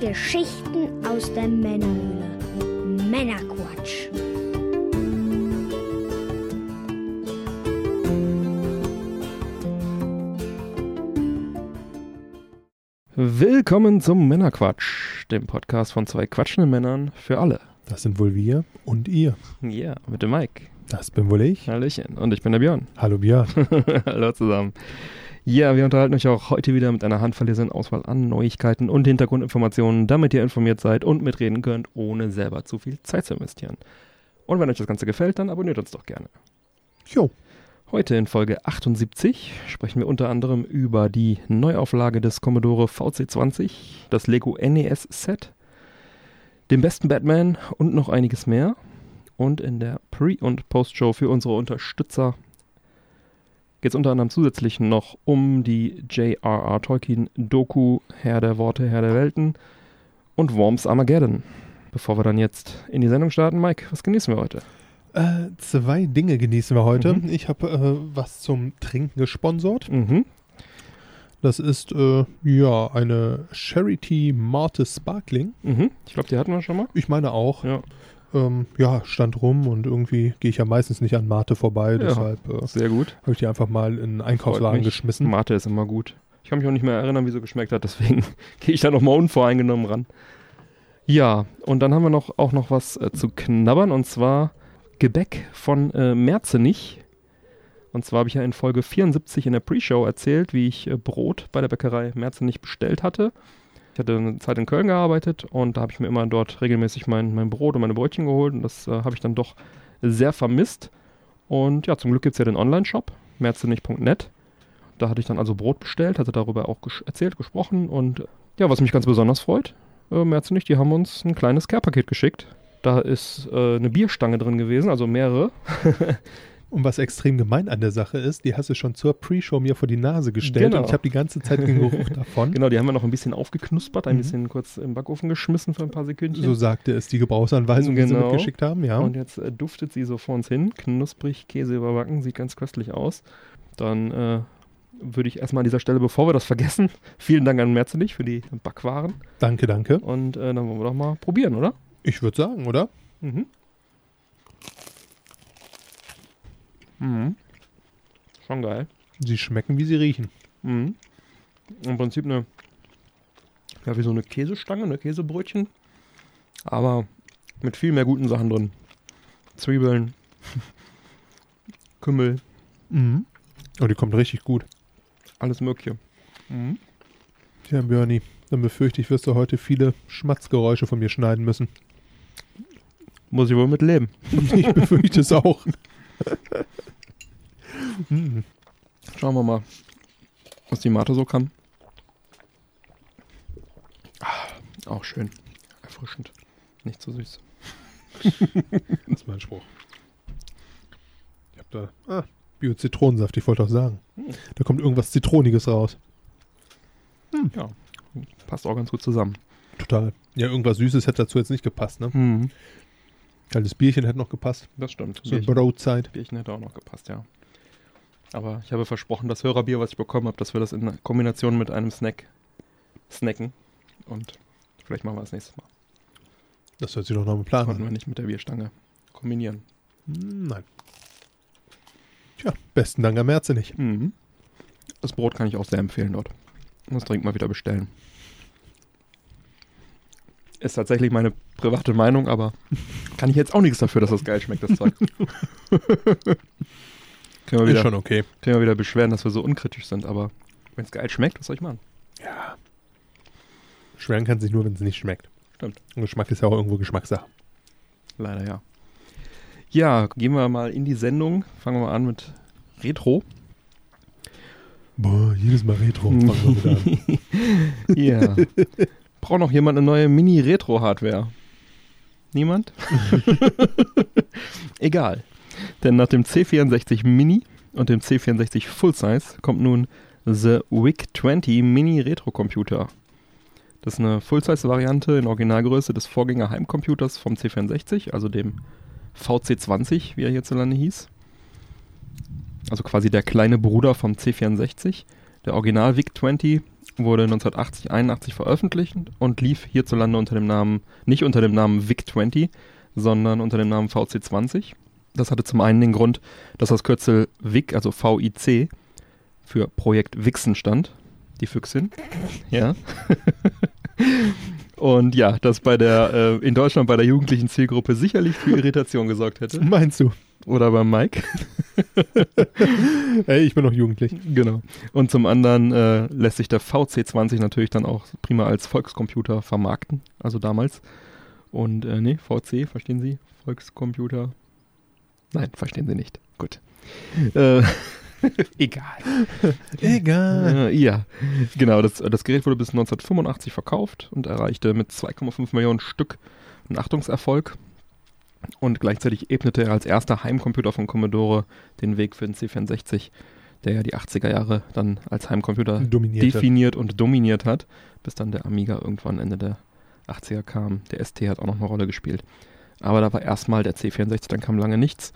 Geschichten aus der Männerhöhle. Männerquatsch. Willkommen zum Männerquatsch, dem Podcast von zwei quatschenden Männern für alle. Das sind wohl wir und ihr. Ja, mit dem Mike. Das bin wohl ich. Hallöchen. Und ich bin der Björn. Hallo Björn. Hallo zusammen. Ja, wir unterhalten euch auch heute wieder mit einer handverlesenen Auswahl an Neuigkeiten und Hintergrundinformationen, damit ihr informiert seid und mitreden könnt, ohne selber zu viel Zeit zu investieren. Und wenn euch das Ganze gefällt, dann abonniert uns doch gerne. Jo. Heute in Folge 78 sprechen wir unter anderem über die Neuauflage des Commodore VC20, das Lego NES Set, den besten Batman und noch einiges mehr. Und in der Pre- und Post-Show für unsere Unterstützer geht es unter anderem zusätzlich noch um die J.R.R. Tolkien-Doku Herr der Worte, Herr der Welten und Worms Armageddon. Bevor wir dann jetzt in die Sendung starten, Mike, was genießen wir heute? Äh, zwei Dinge genießen wir heute. Mhm. Ich habe äh, was zum Trinken gesponsert. Mhm. Das ist äh, ja eine Charity Marte Sparkling. Mhm. Ich glaube, die hatten wir schon mal. Ich meine auch. Ja, Ähm, ja, stand rum und irgendwie gehe ich ja meistens nicht an Mate vorbei. Deshalb äh, sehr gut. habe ich die einfach mal in einen Einkaufswagen mich. geschmissen. Mate ist immer gut. Ich kann mich auch nicht mehr erinnern, wie sie geschmeckt hat, deswegen gehe ich da nochmal unvoreingenommen ran. Ja, und dann haben wir noch, auch noch was äh, zu knabbern und zwar Gebäck von äh, Merzenich. Und zwar habe ich ja in Folge 74 in der Pre-Show erzählt, wie ich äh, Brot bei der Bäckerei Merzenich bestellt hatte. Ich hatte eine Zeit in Köln gearbeitet und da habe ich mir immer dort regelmäßig mein, mein Brot und meine Brötchen geholt und das äh, habe ich dann doch sehr vermisst. Und ja, zum Glück gibt es ja den Online-Shop, merzenich.net. Da hatte ich dann also Brot bestellt, hatte darüber auch ges erzählt, gesprochen und ja, was mich ganz besonders freut, äh, Merzenich, die haben uns ein kleines Care-Paket geschickt. Da ist äh, eine Bierstange drin gewesen, also mehrere. Und was extrem gemein an der Sache ist, die hast du schon zur Pre-Show mir vor die Nase gestellt Genau. und ich habe die ganze Zeit den Geruch davon. Genau, die haben wir noch ein bisschen aufgeknuspert, ein Mhm. bisschen kurz im Backofen geschmissen für ein paar Sekündchen. So sagte es die Gebrauchsanweisung, die sie Genau. mitgeschickt haben, ja. Und jetzt äh, duftet sie so vor uns hin, knusprig, Käse überbacken, sieht ganz köstlich aus. Dann äh, würde ich erstmal an dieser Stelle, bevor wir das vergessen, vielen Dank an Merzenich für die Backwaren. Danke, danke. Und äh, dann wollen wir doch mal probieren, oder? Ich würde sagen, oder? Mhm. Mhm. Schon geil. Sie schmecken, wie sie riechen. Mhm. Im Prinzip eine, ja, wie so eine Käsestange, eine Käsebrötchen. Aber mit viel mehr guten Sachen drin. Zwiebeln, Kümmel, Mhm. Oh, die kommt richtig gut. alles Mögliche. Mhm. Tja, Bernie, dann befürchte ich, wirst du heute viele Schmatzgeräusche von mir schneiden müssen. Muss ich wohl mit leben. Ich befürchte es auch. Schauen wir mal, was die Mate so kann. Ah, auch schön. Erfrischend. Nicht so süß. Das ist mein Spruch. Ich hab da. Ah, Bio-Zitronensaft, ich wollte auch sagen. Hm. Da kommt irgendwas Zitroniges raus. Ja, passt auch ganz gut zusammen. Total. Ja, irgendwas Süßes hätte dazu jetzt nicht gepasst, ne? Mhm. Kaltes Bierchen hätte noch gepasst. Das stimmt. So Bierchen, Brotzeit. Bierchen hätte auch noch gepasst, ja. Aber ich habe versprochen, das Hörerbier, was ich bekommen habe, dass wir das in Kombination mit einem Snack snacken. Und vielleicht machen wir das nächstes Mal. Das hört sich doch noch im Plan Konnten wir an. nicht mit der Bierstange kombinieren. Hm, Nein. Tja, besten Dank am Märze nicht. Mhm. Das Brot kann ich auch sehr empfehlen dort. Muss dringend mal wieder bestellen. Ist tatsächlich meine private Meinung, aber kann ich jetzt auch nichts dafür, dass das geil schmeckt, das Zeug. können, wir Ist wieder, schon okay. können wir wieder beschweren, dass wir so unkritisch sind, aber wenn es geil schmeckt, was soll ich machen? Ja. Schweren kann sich nur, wenn es nicht schmeckt. Stimmt. Und Geschmack ist ja auch irgendwo Geschmackssache. Leider ja. Ja, gehen wir mal in die Sendung. Fangen wir an mit Retro. Boah, jedes Mal Retro. Fangen wir wieder an. Ja. Braucht noch jemand eine neue Mini-Retro-Hardware? Niemand? Egal. Denn nach dem C64 Mini und dem C64 Full Size kommt nun The WIC 20 Mini Retro Computer. Das ist eine Full-Size-Variante in Originalgröße des Vorgänger-Heimcomputers vom C64, also dem VC20, wie er hierzulande hieß. Also quasi der kleine Bruder vom C64. Der Original VIC 20 wurde 1980, 81 veröffentlicht und lief hierzulande unter dem Namen, nicht unter dem Namen VIC-20, sondern unter dem Namen VC20. Das hatte zum einen den Grund, dass das Kürzel VIC, also VIC, für Projekt Wixen stand. Die Füchsin. Ja. Und ja, das bei der, äh, in Deutschland bei der jugendlichen Zielgruppe sicherlich für Irritation gesorgt hätte. Meinst du? Oder beim Mike. Ey, ich bin noch jugendlich. Genau. Und zum anderen äh, lässt sich der VC20 natürlich dann auch prima als Volkscomputer vermarkten. Also damals. Und äh, nee, VC, verstehen Sie? Volkscomputer. Nein, verstehen Sie nicht. Gut. Äh, egal. Egal. Ja, genau. Das, das Gerät wurde bis 1985 verkauft und erreichte mit 2,5 Millionen Stück einen Achtungserfolg. Und gleichzeitig ebnete er als erster Heimcomputer von Commodore den Weg für den C64, der ja die 80er Jahre dann als Heimcomputer Dominiert. hat. definiert und dominiert hat, bis dann der Amiga irgendwann Ende der 80er kam. Der ST hat auch noch eine Rolle gespielt. Aber da war erstmal der C64, dann kam lange nichts.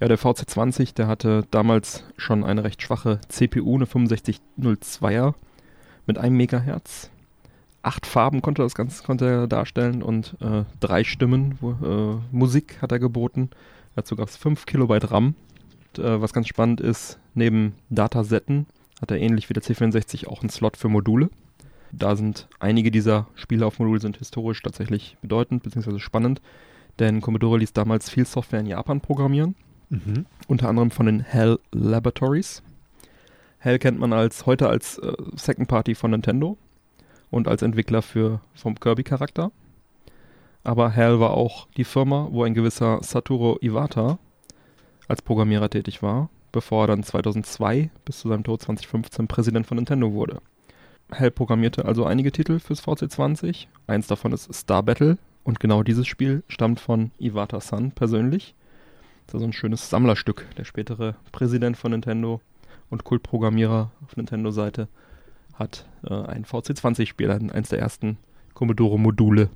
Ja, der VC20, der hatte damals schon eine recht schwache CPU, eine 6502er mit einem Megahertz. Acht Farben konnte das Ganze konnte er darstellen und äh, drei Stimmen. Wo, äh, Musik hat er geboten. Dazu gab es 5 Kilobyte RAM. Und, äh, was ganz spannend ist, neben Datasetten hat er ähnlich wie der C64 auch einen Slot für Module. Da sind einige dieser Spiele auf Modul sind historisch tatsächlich bedeutend bzw. spannend, denn Commodore ließ damals viel Software in Japan programmieren, Mhm. unter anderem von den HAL Laboratories. HAL kennt man als heute als äh, Second Party von Nintendo und als Entwickler für vom Kirby-Charakter. Aber HAL war auch die Firma, wo ein gewisser Satoru Iwata als Programmierer tätig war, bevor er dann 2002 bis zu seinem Tod 2015 Präsident von Nintendo wurde. HAL programmierte also einige Titel fürs VC20. Eins davon ist Star Battle und genau dieses Spiel stammt von Iwata-san persönlich. Das ist also ein schönes Sammlerstück. Der spätere Präsident von Nintendo und Kultprogrammierer auf Nintendo-Seite hat äh, ein VC20-Spiel, ein- eins der ersten Commodore-Module,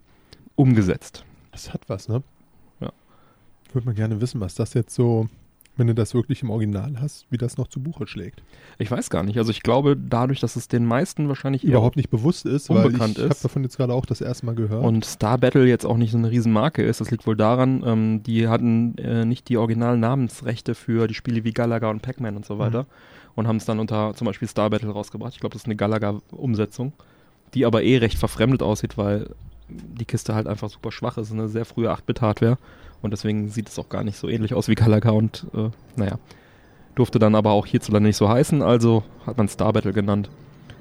umgesetzt. Das hat was, ne? Ja. Würde man gerne wissen, was das jetzt so, wenn du das wirklich im Original hast, wie das noch zu Buche schlägt. Ich weiß gar nicht. Also ich glaube, dadurch, dass es den meisten wahrscheinlich Überhaupt nicht bewusst ist, weil ich unbekannt habe davon jetzt gerade auch das erste Mal gehört. Und Star Battle jetzt auch nicht so eine Riesenmarke ist. Das liegt wohl daran, ähm, die hatten äh, nicht die originalen Namensrechte für die Spiele wie Galaga und Pac-Man und so weiter und haben es dann unter zum Beispiel Star Battle rausgebracht. Ich glaube, das ist eine Galaga-Umsetzung, die aber eh recht verfremdet aussieht, weil die Kiste halt einfach super schwach ist, eine sehr frühe 8-Bit-Hardware und deswegen sieht es auch gar nicht so ähnlich aus wie Galaga und äh, naja, durfte dann aber auch hierzulande nicht so heißen, also hat man Star Battle genannt.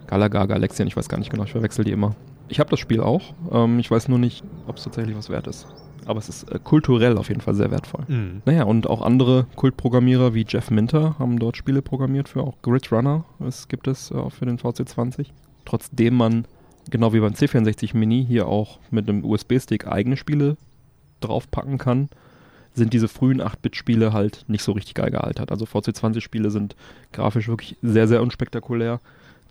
Galaga, Galaxian, ich weiß gar nicht genau, ich verwechsel die immer. Ich habe das Spiel auch, ähm, ich weiß nur nicht, ob es tatsächlich was wert ist. Aber es ist äh, kulturell auf jeden Fall sehr wertvoll. Mhm. Naja, und auch andere Kultprogrammierer wie Jeff Minter haben dort Spiele programmiert für auch Grid Runner. Es gibt es äh, auch für den VC20. Trotzdem man, genau wie beim C64 Mini, hier auch mit einem USB-Stick eigene Spiele draufpacken kann, sind diese frühen 8-Bit-Spiele halt nicht so richtig geil gealtert. Also VC20-Spiele sind grafisch wirklich sehr, sehr unspektakulär.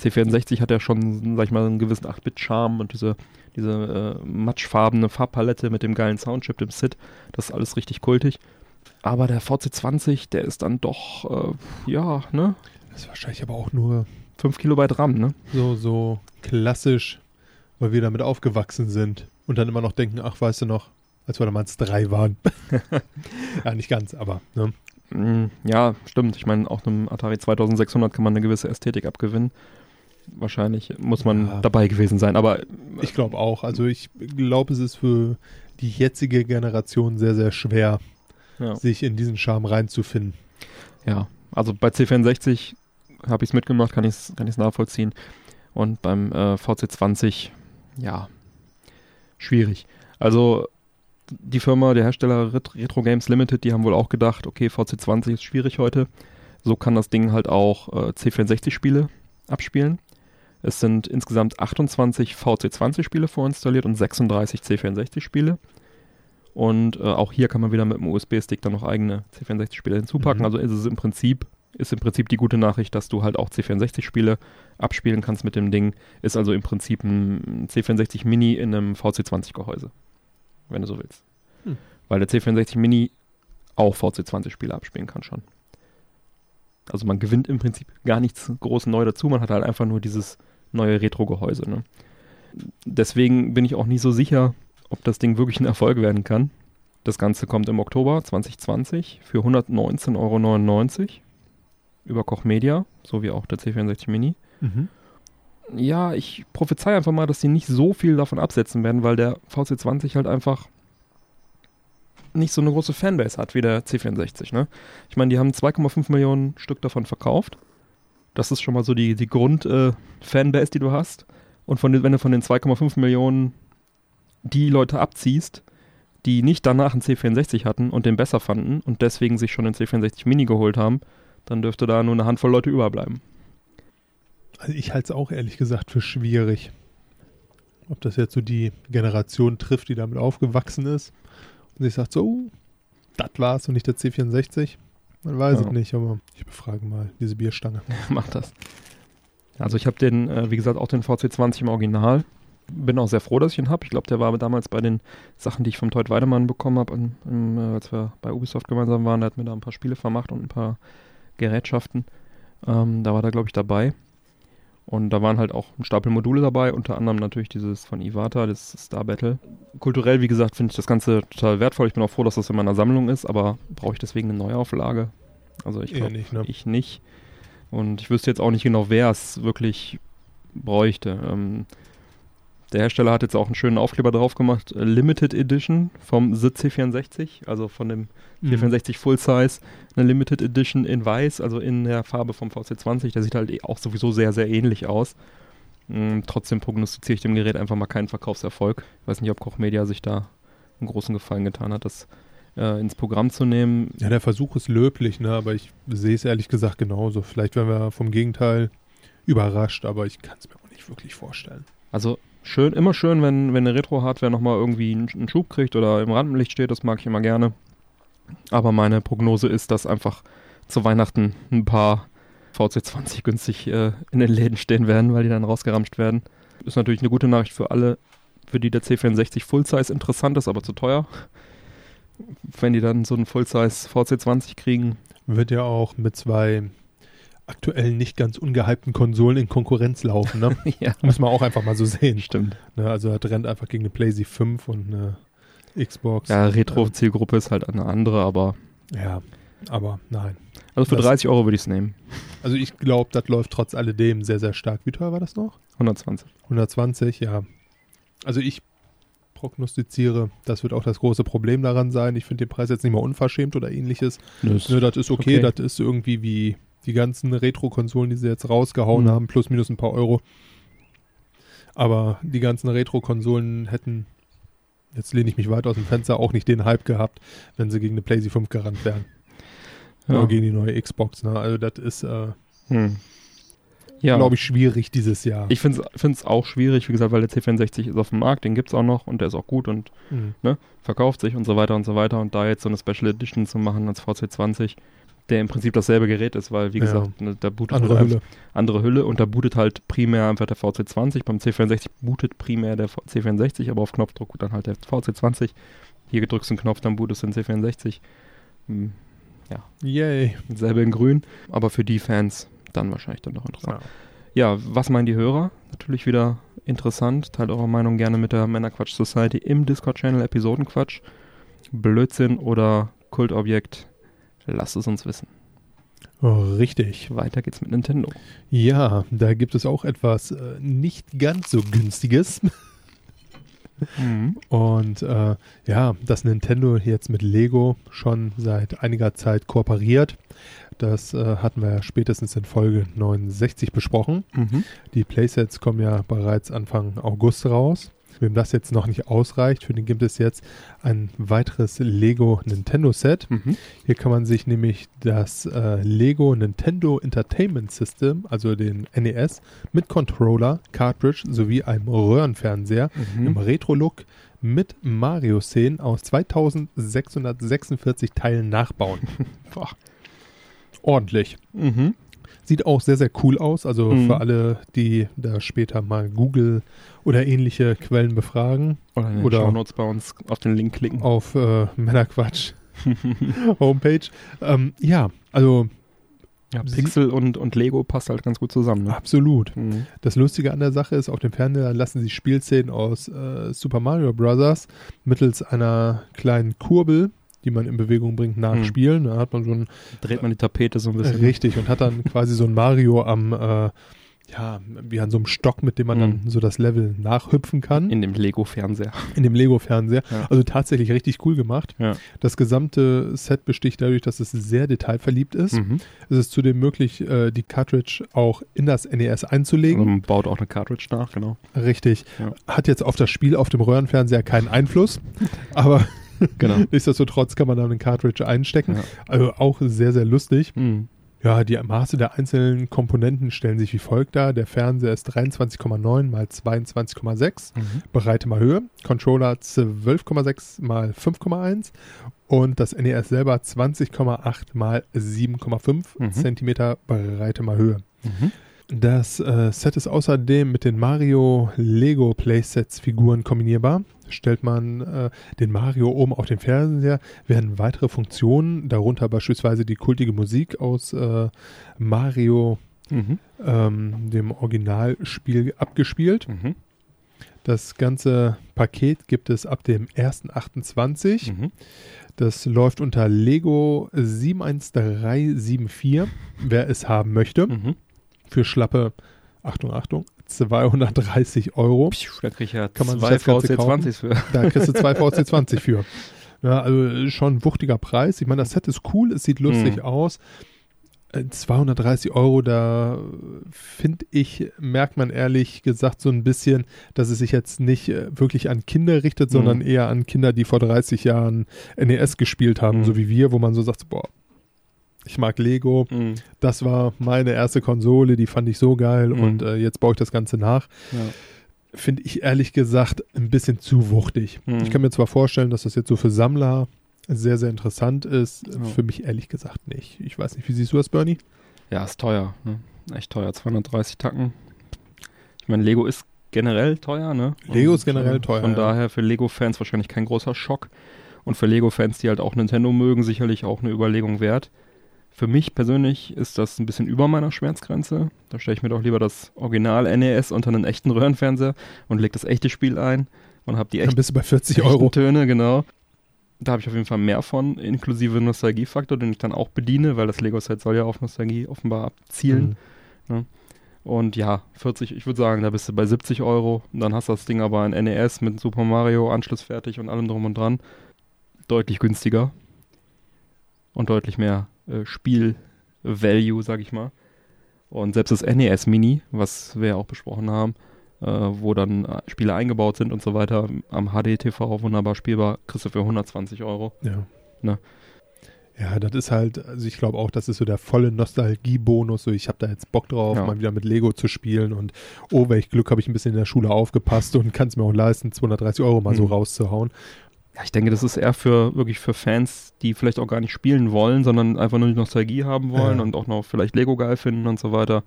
C64 hat ja schon, sag ich mal, einen gewissen 8-Bit-Charme und diese, diese äh, matschfarbene Farbpalette mit dem geilen Soundchip, dem SID, das ist alles richtig kultig. Aber der VC20, der ist dann doch, äh, ja, ne? Das ist wahrscheinlich aber auch nur 5 Kilobyte RAM, ne? so, so klassisch, weil wir damit aufgewachsen sind und dann immer noch denken, ach, weißt du noch, als wir damals drei waren. ja, nicht ganz, aber ne? Mm, Ja, stimmt. Ich meine, auch einem Atari 2600 kann man eine gewisse Ästhetik abgewinnen. Wahrscheinlich muss man Ja. dabei gewesen sein, aber ich glaube auch. Also ich glaube, es ist für die jetzige Generation sehr, sehr schwer, ja. sich in diesen Charme reinzufinden. Ja, also bei C64 habe ich es mitgemacht, kann ich es kann ich's nachvollziehen. Und beim äh, VC20, ja, schwierig. Also die Firma, der Hersteller Ret Retro Games Limited, die haben wohl auch gedacht, okay, VC20 ist schwierig heute. So kann das Ding halt auch äh, C64-Spiele abspielen. Es sind insgesamt 28 VC20-Spiele vorinstalliert und 36 C64-Spiele. Und äh, auch hier kann man wieder mit dem USB-Stick dann noch eigene C64-Spiele hinzupacken. Mhm. Also ist es im Prinzip, ist im Prinzip die gute Nachricht, dass du halt auch C64-Spiele abspielen kannst mit dem Ding. Ist also im Prinzip ein C64 Mini in einem VC20-Gehäuse. Wenn du so willst. Hm. Weil der C64 Mini auch VC20-Spiele abspielen kann schon. Also man gewinnt im Prinzip gar nichts groß neu dazu. Man hat halt einfach nur dieses neue Retro-Gehäuse. Ne? Deswegen bin ich auch nicht so sicher, ob das Ding wirklich ein Erfolg werden kann. Das Ganze kommt im Oktober 2020 für 119,99 Euro über Koch Media, so wie auch der C64 Mini. Mhm. Ja, ich prophezei einfach mal, dass sie nicht so viel davon absetzen werden, weil der VC20 halt einfach nicht so eine große Fanbase hat wie der C64. Ne? Ich meine, die haben 2,5 Millionen Stück davon verkauft. Das ist schon mal so die, die Grund-Fanbase, äh, die du hast. Und von wenn du von den 2,5 Millionen die Leute abziehst, die nicht danach einen C64 hatten und den besser fanden und deswegen sich schon den C64 Mini geholt haben, dann dürfte da nur eine Handvoll Leute überbleiben. Also ich halte es auch ehrlich gesagt für schwierig. Ob das jetzt so die Generation trifft, die damit aufgewachsen ist und sich sagt, so, das war's und nicht der C64. Man weiß ja. es nicht, aber ich befrage mal diese Bierstange. Mach das. Also ich habe den, äh, wie gesagt, auch den VC20 im Original. Bin auch sehr froh, dass ich ihn habe. Ich glaube, der war damals bei den Sachen, die ich vom Teut Weidemann bekommen habe, äh, als wir bei Ubisoft gemeinsam waren. Der hat mir da ein paar Spiele vermacht und ein paar Gerätschaften. Ähm, da war der, glaube ich, dabei. Und da waren halt auch ein Stapel Module dabei, unter anderem natürlich dieses von Iwata, das Star Battle. Kulturell, wie gesagt, finde ich das Ganze total wertvoll. Ich bin auch froh, dass das in meiner Sammlung ist, aber brauche ich deswegen eine Neuauflage? Also ich glaube nicht, ne? ich nicht. Und ich wüsste jetzt auch nicht genau, wer es wirklich bräuchte. Ähm, der Hersteller hat jetzt auch einen schönen Aufkleber drauf gemacht, äh, Limited Edition vom SID C64, also von dem mhm. 464 Full Size, eine Limited Edition in weiß, also in der Farbe vom VC20. Der sieht halt eh auch sowieso sehr, sehr ähnlich aus. Ähm, trotzdem prognostiziere ich dem Gerät einfach mal keinen Verkaufserfolg. Ich weiß nicht, ob Koch Media sich da einen großen Gefallen getan hat, das äh, ins Programm zu nehmen. Ja, der Versuch ist löblich, ne? aber ich sehe es ehrlich gesagt genauso. Vielleicht werden wir vom Gegenteil überrascht, aber ich kann es mir auch nicht wirklich vorstellen. Also schön, immer schön, wenn, wenn eine Retro-Hardware nochmal irgendwie einen, Schub kriegt oder im Rampenlicht steht, das mag ich immer gerne. Aber meine Prognose ist, dass einfach zu Weihnachten ein paar VC20 günstig äh, in den Läden stehen werden, weil die dann rausgeramscht werden. Ist natürlich eine gute Nachricht für alle, für die der C64 Full-Size interessant ist, aber zu teuer. Wenn die dann so einen Full-Size VC20 kriegen. Wird ja auch mit zwei aktuell nicht ganz ungehypten Konsolen in Konkurrenz laufen. Ne? ja. Muss man auch einfach mal so sehen. Stimmt. Ne, also er rennt einfach gegen eine PlayStation 5 und eine Xbox. Ja, Retro-Zielgruppe ist halt eine andere, aber. Ja, aber nein. Also für das, 30 Euro würde ich es nehmen. Also ich glaube, das läuft trotz alledem sehr, sehr stark. Wie teuer war das noch? 120. 120, ja. Also ich prognostiziere, das wird auch das große Problem daran sein. Ich finde den Preis jetzt nicht mal unverschämt oder ähnliches. Das, Nö, das ist okay, okay, das ist irgendwie wie die ganzen Retro-Konsolen, die sie jetzt rausgehauen mhm. haben, plus minus ein paar Euro. Aber die ganzen Retro-Konsolen hätten, jetzt lehne ich mich weit aus dem Fenster, auch nicht den Hype gehabt, wenn sie gegen eine PlayStation 5 gerannt wären. Ja. Oder gegen die neue Xbox. Ne? Also das ist, äh, hm. ja. glaube ich, schwierig dieses Jahr. Ich finde es auch schwierig, wie gesagt, weil der C64 ist auf dem Markt, den gibt es auch noch und der ist auch gut und mhm. ne, verkauft sich und so weiter und so weiter. Und da jetzt so eine Special Edition zu machen als VC20, der im Prinzip dasselbe Gerät ist, weil, wie ja. gesagt, ne, da bootet andere halt Hülle. andere Hülle und da bootet halt primär einfach der VC20. Beim C64 bootet primär der C64, aber auf Knopfdruck dann halt der VC20. Hier drückst du einen Knopf, dann bootest du den C64. Hm, ja. Yay. Selbe in grün, aber für die Fans dann wahrscheinlich dann noch interessant. Ja. ja, was meinen die Hörer? Natürlich wieder interessant. Teilt eure Meinung gerne mit der Männerquatsch Society im Discord-Channel Episodenquatsch. Blödsinn oder Kultobjekt Lasst es uns wissen. Oh, richtig. Weiter geht's mit Nintendo. Ja, da gibt es auch etwas äh, nicht ganz so günstiges. mhm. Und äh, ja, dass Nintendo jetzt mit Lego schon seit einiger Zeit kooperiert. Das äh, hatten wir ja spätestens in Folge 69 besprochen. Mhm. Die Playsets kommen ja bereits Anfang August raus. Wem das jetzt noch nicht ausreicht, für den gibt es jetzt ein weiteres Lego Nintendo Set. Mhm. Hier kann man sich nämlich das äh, Lego Nintendo Entertainment System, also den NES, mit Controller, Cartridge sowie einem Röhrenfernseher mhm. im Retro-Look mit Mario-Szenen aus 2646 Teilen nachbauen. Ordentlich. Mhm. Sieht auch sehr, sehr cool aus. Also mhm. für alle, die da später mal Google oder ähnliche Quellen befragen. Oder in den oder Shownotes bei uns auf den Link klicken. Auf äh, Männerquatsch Homepage. Ähm, ja, also Ja, Pixel und, und Lego passt halt ganz gut zusammen. Ne? Absolut. Mhm. Das Lustige an der Sache ist, auf dem Fernseher lassen sie Spielszenen aus äh, Super Mario Bros. mittels einer kleinen Kurbel, die man in Bewegung bringt, nachspielen. Da hat man so ein Dreht man die Tapete so ein bisschen. richtig und hat dann quasi so ein Mario am äh, ja, wie an so einem Stock, mit dem man Mhm. dann so das Level nachhüpfen kann. In dem Lego-Fernseher. in dem Lego-Fernseher. Ja. Also tatsächlich richtig cool gemacht. Ja. Das gesamte Set besticht dadurch, dass es sehr detailverliebt ist. Mhm. Es ist zudem möglich, äh, die Cartridge auch in das NES Also einzulegen. man baut auch eine Cartridge nach, genau. Richtig. Ja. Hat jetzt auf das Spiel auf dem Röhrenfernseher keinen Einfluss, aber Genau. nichtsdestotrotz kann man da eine Cartridge einstecken. Ja. Also auch sehr, sehr lustig. Mhm. Ja, die Maße der einzelnen Komponenten stellen sich wie folgt dar. Der Fernseher ist 23,9 mal 22,6. Mhm. Breite mal Höhe. Controller 12,6 mal 5,1 und das NES selber 20,8 mal 7,5 Mhm. Zentimeter Breite mal Höhe. Mhm. Das äh, Set ist außerdem mit den Mario Lego Playsets Figuren kombinierbar. Stellt man äh, den Mario oben auf den Fernseher, werden weitere Funktionen, darunter beispielsweise die kultige Musik aus äh, Mario, Mhm. ähm, dem Originalspiel, abgespielt. Mhm. Das ganze Paket gibt es ab dem 1.28. Mhm. Das läuft unter Lego 71374, wer es haben möchte. Mhm. Für schlappe, Achtung, Achtung, 230 Euro. Da krieg ich ja Kann man sich zwei das Ganze VC20 für. Da kriegst du zwei VC20 für. Ja, also schon ein wuchtiger Preis. Ich meine, das Set ist cool, es sieht lustig Mhm. aus. Äh, 230 Euro, da finde ich, merkt man ehrlich gesagt so ein bisschen, dass es sich jetzt nicht äh, wirklich an Kinder richtet, Mhm. sondern eher an Kinder, die vor 30 Jahren NES gespielt haben, Mhm. so wie wir, wo man so sagt, boah, ich mag Lego, Mhm. das war meine erste Konsole, die fand ich so geil Mhm. und äh, jetzt baue ich das Ganze nach. Ja. Finde ich ehrlich gesagt ein bisschen zu wuchtig. Mhm. Ich kann mir zwar vorstellen, dass das jetzt so für Sammler sehr, sehr interessant ist. Ja. Für mich ehrlich gesagt nicht. Ich weiß nicht, wie siehst du das, Bernie? ja, ist teuer. Ne? Echt teuer. 230 Tacken. Ich meine, Lego ist generell teuer, ne? Lego ist Und, generell äh, teuer, Von ja. daher für Lego-Fans wahrscheinlich kein großer Schock. Und für Lego-Fans, die halt auch Nintendo mögen, sicherlich auch eine Überlegung wert. Für mich persönlich ist das ein bisschen über meiner Schmerzgrenze. Da stelle ich mir doch lieber das Original NES unter einen echten Röhrenfernseher und lege das echte Spiel ein und habe die Dann echten bist du bei 40 echten Euro. Töne, genau. Da habe ich auf jeden Fall mehr von, inklusive Nostalgiefaktor, den ich dann auch bediene, weil das Lego-Set soll ja auf Nostalgie offenbar abzielen. Mhm. Und ja, 40, ich würde sagen, da bist du bei 70 Euro. Und dann hast du das Ding aber ein NES mit Super Mario, Anschluss fertig und allem drum und dran. Deutlich günstiger. Und deutlich mehr äh, Spiel-Value, sag ich mal. Und selbst das NES Mini, was wir ja auch besprochen haben, äh, wo dann äh, Spiele eingebaut sind und so weiter, am HDTV wunderbar spielbar, kriegst du für 120 Euro. Ja. Ne. Ja, das ist halt, also ich glaube auch, das ist so der volle Nostalgiebonus. So, ich habe da jetzt Bock drauf, Ja. mal wieder mit Lego zu spielen und oh, welch Glück habe ich ein bisschen in der Schule aufgepasst und kann es mir auch leisten, 230 Euro mal so Mhm. rauszuhauen. Ja, ich denke, das ist eher für wirklich für Fans, die vielleicht auch gar nicht spielen wollen, sondern einfach nur die Nostalgie haben wollen Ja. und auch noch vielleicht Lego geil finden und so weiter.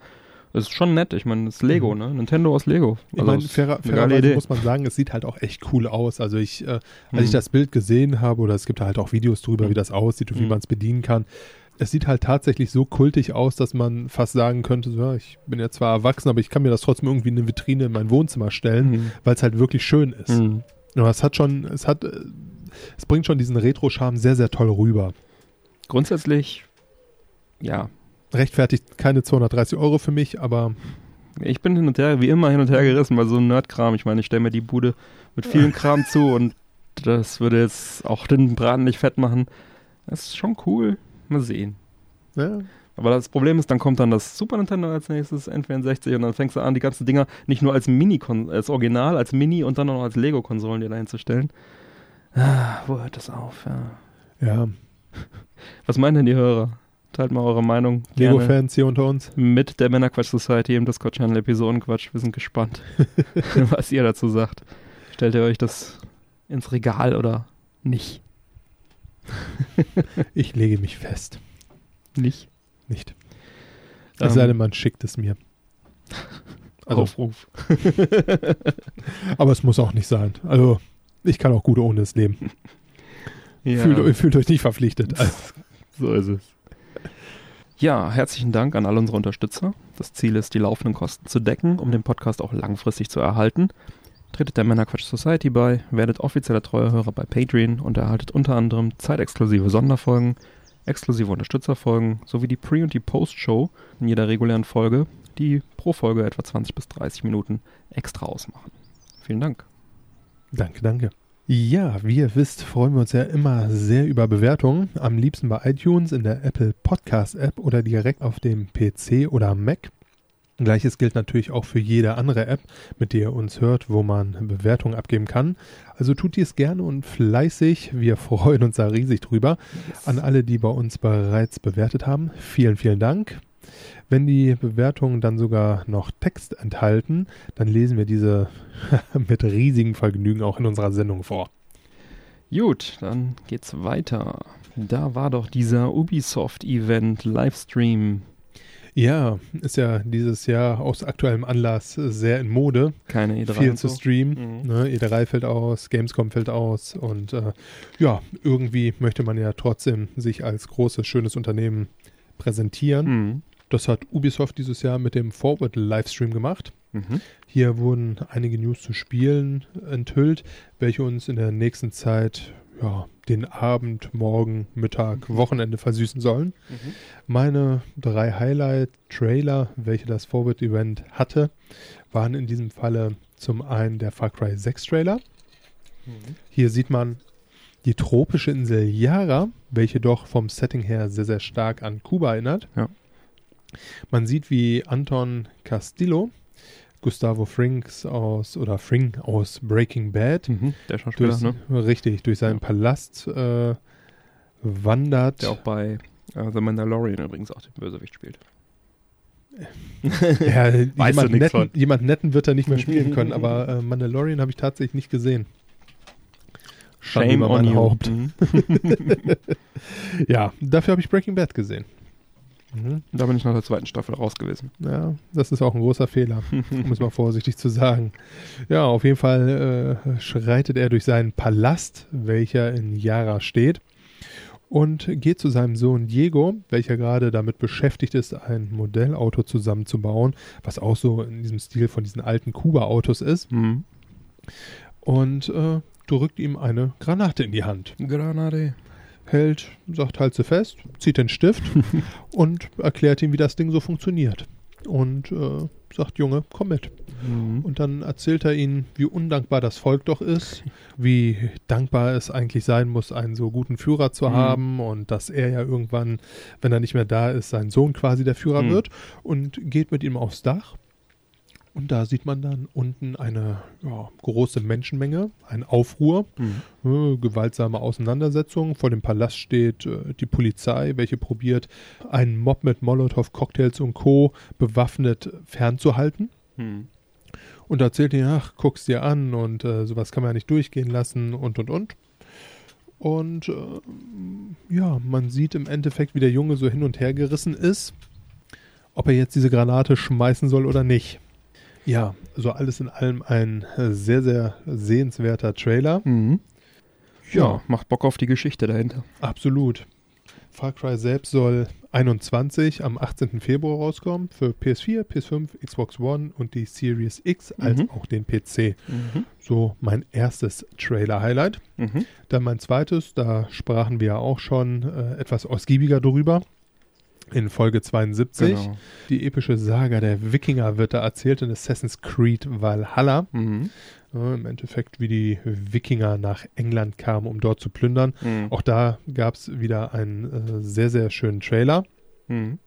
Das ist schon nett. Ich meine, das ist Lego, Mhm. ne? Nintendo aus Lego. Ich meine, ist fairer, fairerweise muss man sagen, es sieht halt auch echt cool aus. Also ich, äh, als Mhm. ich das Bild gesehen habe, oder es gibt halt auch Videos drüber, Mhm. wie das aussieht und wie Mhm. man es bedienen kann. Es sieht halt tatsächlich so kultig aus, dass man fast sagen könnte, so, ja, ich bin ja zwar erwachsen, aber ich kann mir das trotzdem irgendwie in eine Vitrine in mein Wohnzimmer stellen, Mhm. weil es halt wirklich schön ist. Mhm. Aber es hat schon, es hat, äh, es bringt schon diesen Retro-Charme sehr, sehr toll rüber. Grundsätzlich, ja. Rechtfertigt keine 230 Euro für mich, aber Ich bin hin und her, wie immer hin und her gerissen bei so einem Nerdkram. Ich meine, ich stelle mir die Bude mit vielen Kram zu und das würde jetzt auch den Braten nicht fett machen. Das ist schon cool. Mal sehen. ja, Aber das Problem ist, dann kommt dann das Super Nintendo als nächstes, N64 und dann fängst du an, die ganzen Dinger nicht nur als Mini, als Original, als Mini und dann auch noch als Lego-Konsolen dir dahin zu stellen. Ah, wo hört das auf? Ja. ja, Was meinen denn die Hörer? Teilt mal eure Meinung Lego-Fans hier unter uns. mit der Männerquatsch Society im Discord-Channel Episodenquatsch. Wir sind gespannt, was ihr dazu sagt. Stellt ihr euch das ins Regal oder nicht? Ich lege mich fest. Nicht? Nicht. Ähm, Es sei denn, man schickt es mir. Also, Aufruf. aber es muss auch nicht sein. Also, ich kann auch gut ohne es leben. Ja. Fühlt, fühlt euch nicht verpflichtet. Also, So ist es. Ja, herzlichen Dank an all unsere Unterstützer. Das Ziel ist, die laufenden Kosten zu decken, um den Podcast auch langfristig zu erhalten. Tretet der Männerquatsch Society bei, werdet offizieller Treuehörer bei Patreon und erhaltet unter anderem zeitexklusive Sonderfolgen, exklusive Unterstützerfolgen sowie die Pre- und die Post-Show in jeder regulären Folge, die pro Folge etwa 20 bis 30 Minuten extra ausmachen. Vielen Dank. Danke, danke. Ja, wie ihr wisst, freuen wir uns ja immer sehr über Bewertungen. Am liebsten bei iTunes, in der Apple Podcast App oder direkt auf dem PC oder Mac. Gleiches gilt natürlich auch für jede andere App, mit der ihr uns hört, wo man Bewertungen abgeben kann. Also tut dies gerne und fleißig. Wir freuen uns da riesig drüber. Yes. An alle, die bei uns bereits bewertet haben, vielen, vielen Dank. Wenn die Bewertungen dann sogar noch Text enthalten, dann lesen wir diese mit riesigem Vergnügen auch in unserer Sendung vor. Gut, dann geht's weiter. Da war doch dieser Ubisoft-Event Livestream. Ja, ist ja dieses Jahr aus aktuellem Anlass sehr in Mode. Keine E3. viel zu so. streamen. Mhm. Ne? E3 fällt aus, Gamescom fällt aus und äh, ja, irgendwie möchte man ja trotzdem sich als großes, schönes Unternehmen präsentieren. Mhm. Das hat Ubisoft dieses Jahr mit dem Forward Livestream gemacht. Mhm. Hier wurden einige News zu Spielen enthüllt, welche uns in der nächsten Zeit ja, den Abend, Morgen, Mittag, Wochenende versüßen sollen. Mhm. Meine drei Highlight-Trailer, welche das Forward-Event hatte, waren in diesem Falle zum einen der Far Cry 6 Trailer. Mhm. Hier sieht man die tropische Insel Yara, welche doch vom Setting her sehr, sehr stark an Kuba erinnert. Ja. Man sieht, wie Anton Castillo, Gustavo Frinks aus oder Fring aus Breaking Bad, Mhm. Der Schauspieler, durch, ne? richtig, durch seinen Ja. Palast äh, wandert. Der auch bei äh, The Mandalorian übrigens auch den Bösewicht spielt. Ja, jemand, netten, jemand netten wird er nicht mehr spielen können, aber äh, Mandalorian habe ich tatsächlich nicht gesehen. Shame on mein you. Haupt. Mhm. Ja, dafür habe ich Breaking Bad gesehen. Mhm. Da bin ich nach der zweiten Staffel raus gewesen. Ja, das ist auch ein großer Fehler, um es mal vorsichtig zu sagen. Ja, auf jeden Fall äh, schreitet er durch seinen Palast, welcher in Yara steht, und geht zu seinem Sohn Diego, welcher gerade damit beschäftigt ist, ein Modellauto zusammenzubauen, was auch so in diesem Stil von diesen alten Kuba-Autos ist, Mhm. und äh, drückt ihm eine Granate in die Hand. Granade. Hält, sagt, halt sie fest, zieht den Stift und erklärt ihm, wie das Ding so funktioniert. Und äh, sagt, Junge, komm mit. Mhm. Und dann erzählt er ihnen, wie undankbar das Volk doch ist, wie dankbar es eigentlich sein muss, einen so guten Führer zu Mhm. haben und dass er ja irgendwann, wenn er nicht mehr da ist, sein Sohn quasi der Führer Mhm. wird und geht mit ihm aufs Dach. Und da sieht man dann unten eine ja, große Menschenmenge, ein Aufruhr, Mhm. äh, gewaltsame Auseinandersetzung. Vor dem Palast steht äh, die Polizei, welche probiert, einen Mob mit Molotow-Cocktails und Co. bewaffnet fernzuhalten. Mhm. Und erzählt ihnen, ach, guck's dir an und äh, sowas kann man ja nicht durchgehen lassen und und und. Und äh, ja, man sieht im Endeffekt, wie der Junge so hin und her gerissen ist, ob er jetzt diese Granate schmeißen soll oder nicht. Ja, also alles in allem ein äh, sehr, sehr sehenswerter Trailer. Mhm. Ja, Ja. macht Bock auf die Geschichte dahinter. Absolut. Far Cry selbst soll 21 am 18. Februar rauskommen für PS4, PS5, Xbox One und die Series X als Mhm. auch den PC. Mhm. So mein erstes Trailer-Highlight. Mhm. Dann mein zweites, da sprachen wir ja auch schon äh, etwas ausgiebiger drüber. In Folge 72. Genau. Die epische Saga der Wikinger wird da erzählt in Assassin's Creed Valhalla. Mhm. Ja, Im Endeffekt, wie die Wikinger nach England kamen, um dort zu plündern. Mhm. Auch da gab es wieder einen äh, sehr, sehr schönen Trailer, Mhm.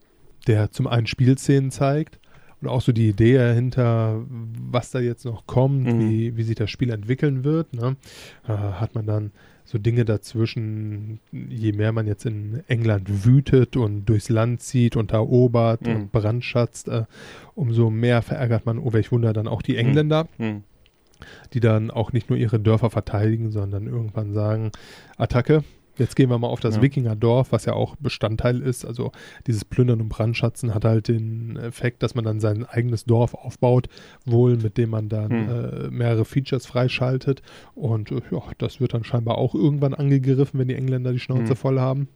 der zum einen Spielszenen zeigt und auch so die Idee dahinter, was da jetzt noch kommt, Mhm. wie, wie sich das Spiel entwickeln wird. Ne? Äh, hat man dann so Dinge dazwischen, je mehr man jetzt in England wütet und durchs Land zieht und erobert Mhm. und brandschatzt, äh, umso mehr verärgert man, oh welch Wunder, dann auch die Engländer Mhm. die dann auch nicht nur ihre Dörfer verteidigen, sondern irgendwann sagen, Attacke, jetzt gehen wir mal auf das Ja. Wikingerdorf, was ja auch Bestandteil ist. Also dieses Plündern und Brandschatzen hat halt den Effekt, dass man dann sein eigenes Dorf aufbaut, wohl mit dem man dann Hm. äh, mehrere Features freischaltet. Und äh, ja, das wird dann scheinbar auch irgendwann angegriffen, wenn die Engländer die Schnauze Hm. voll haben.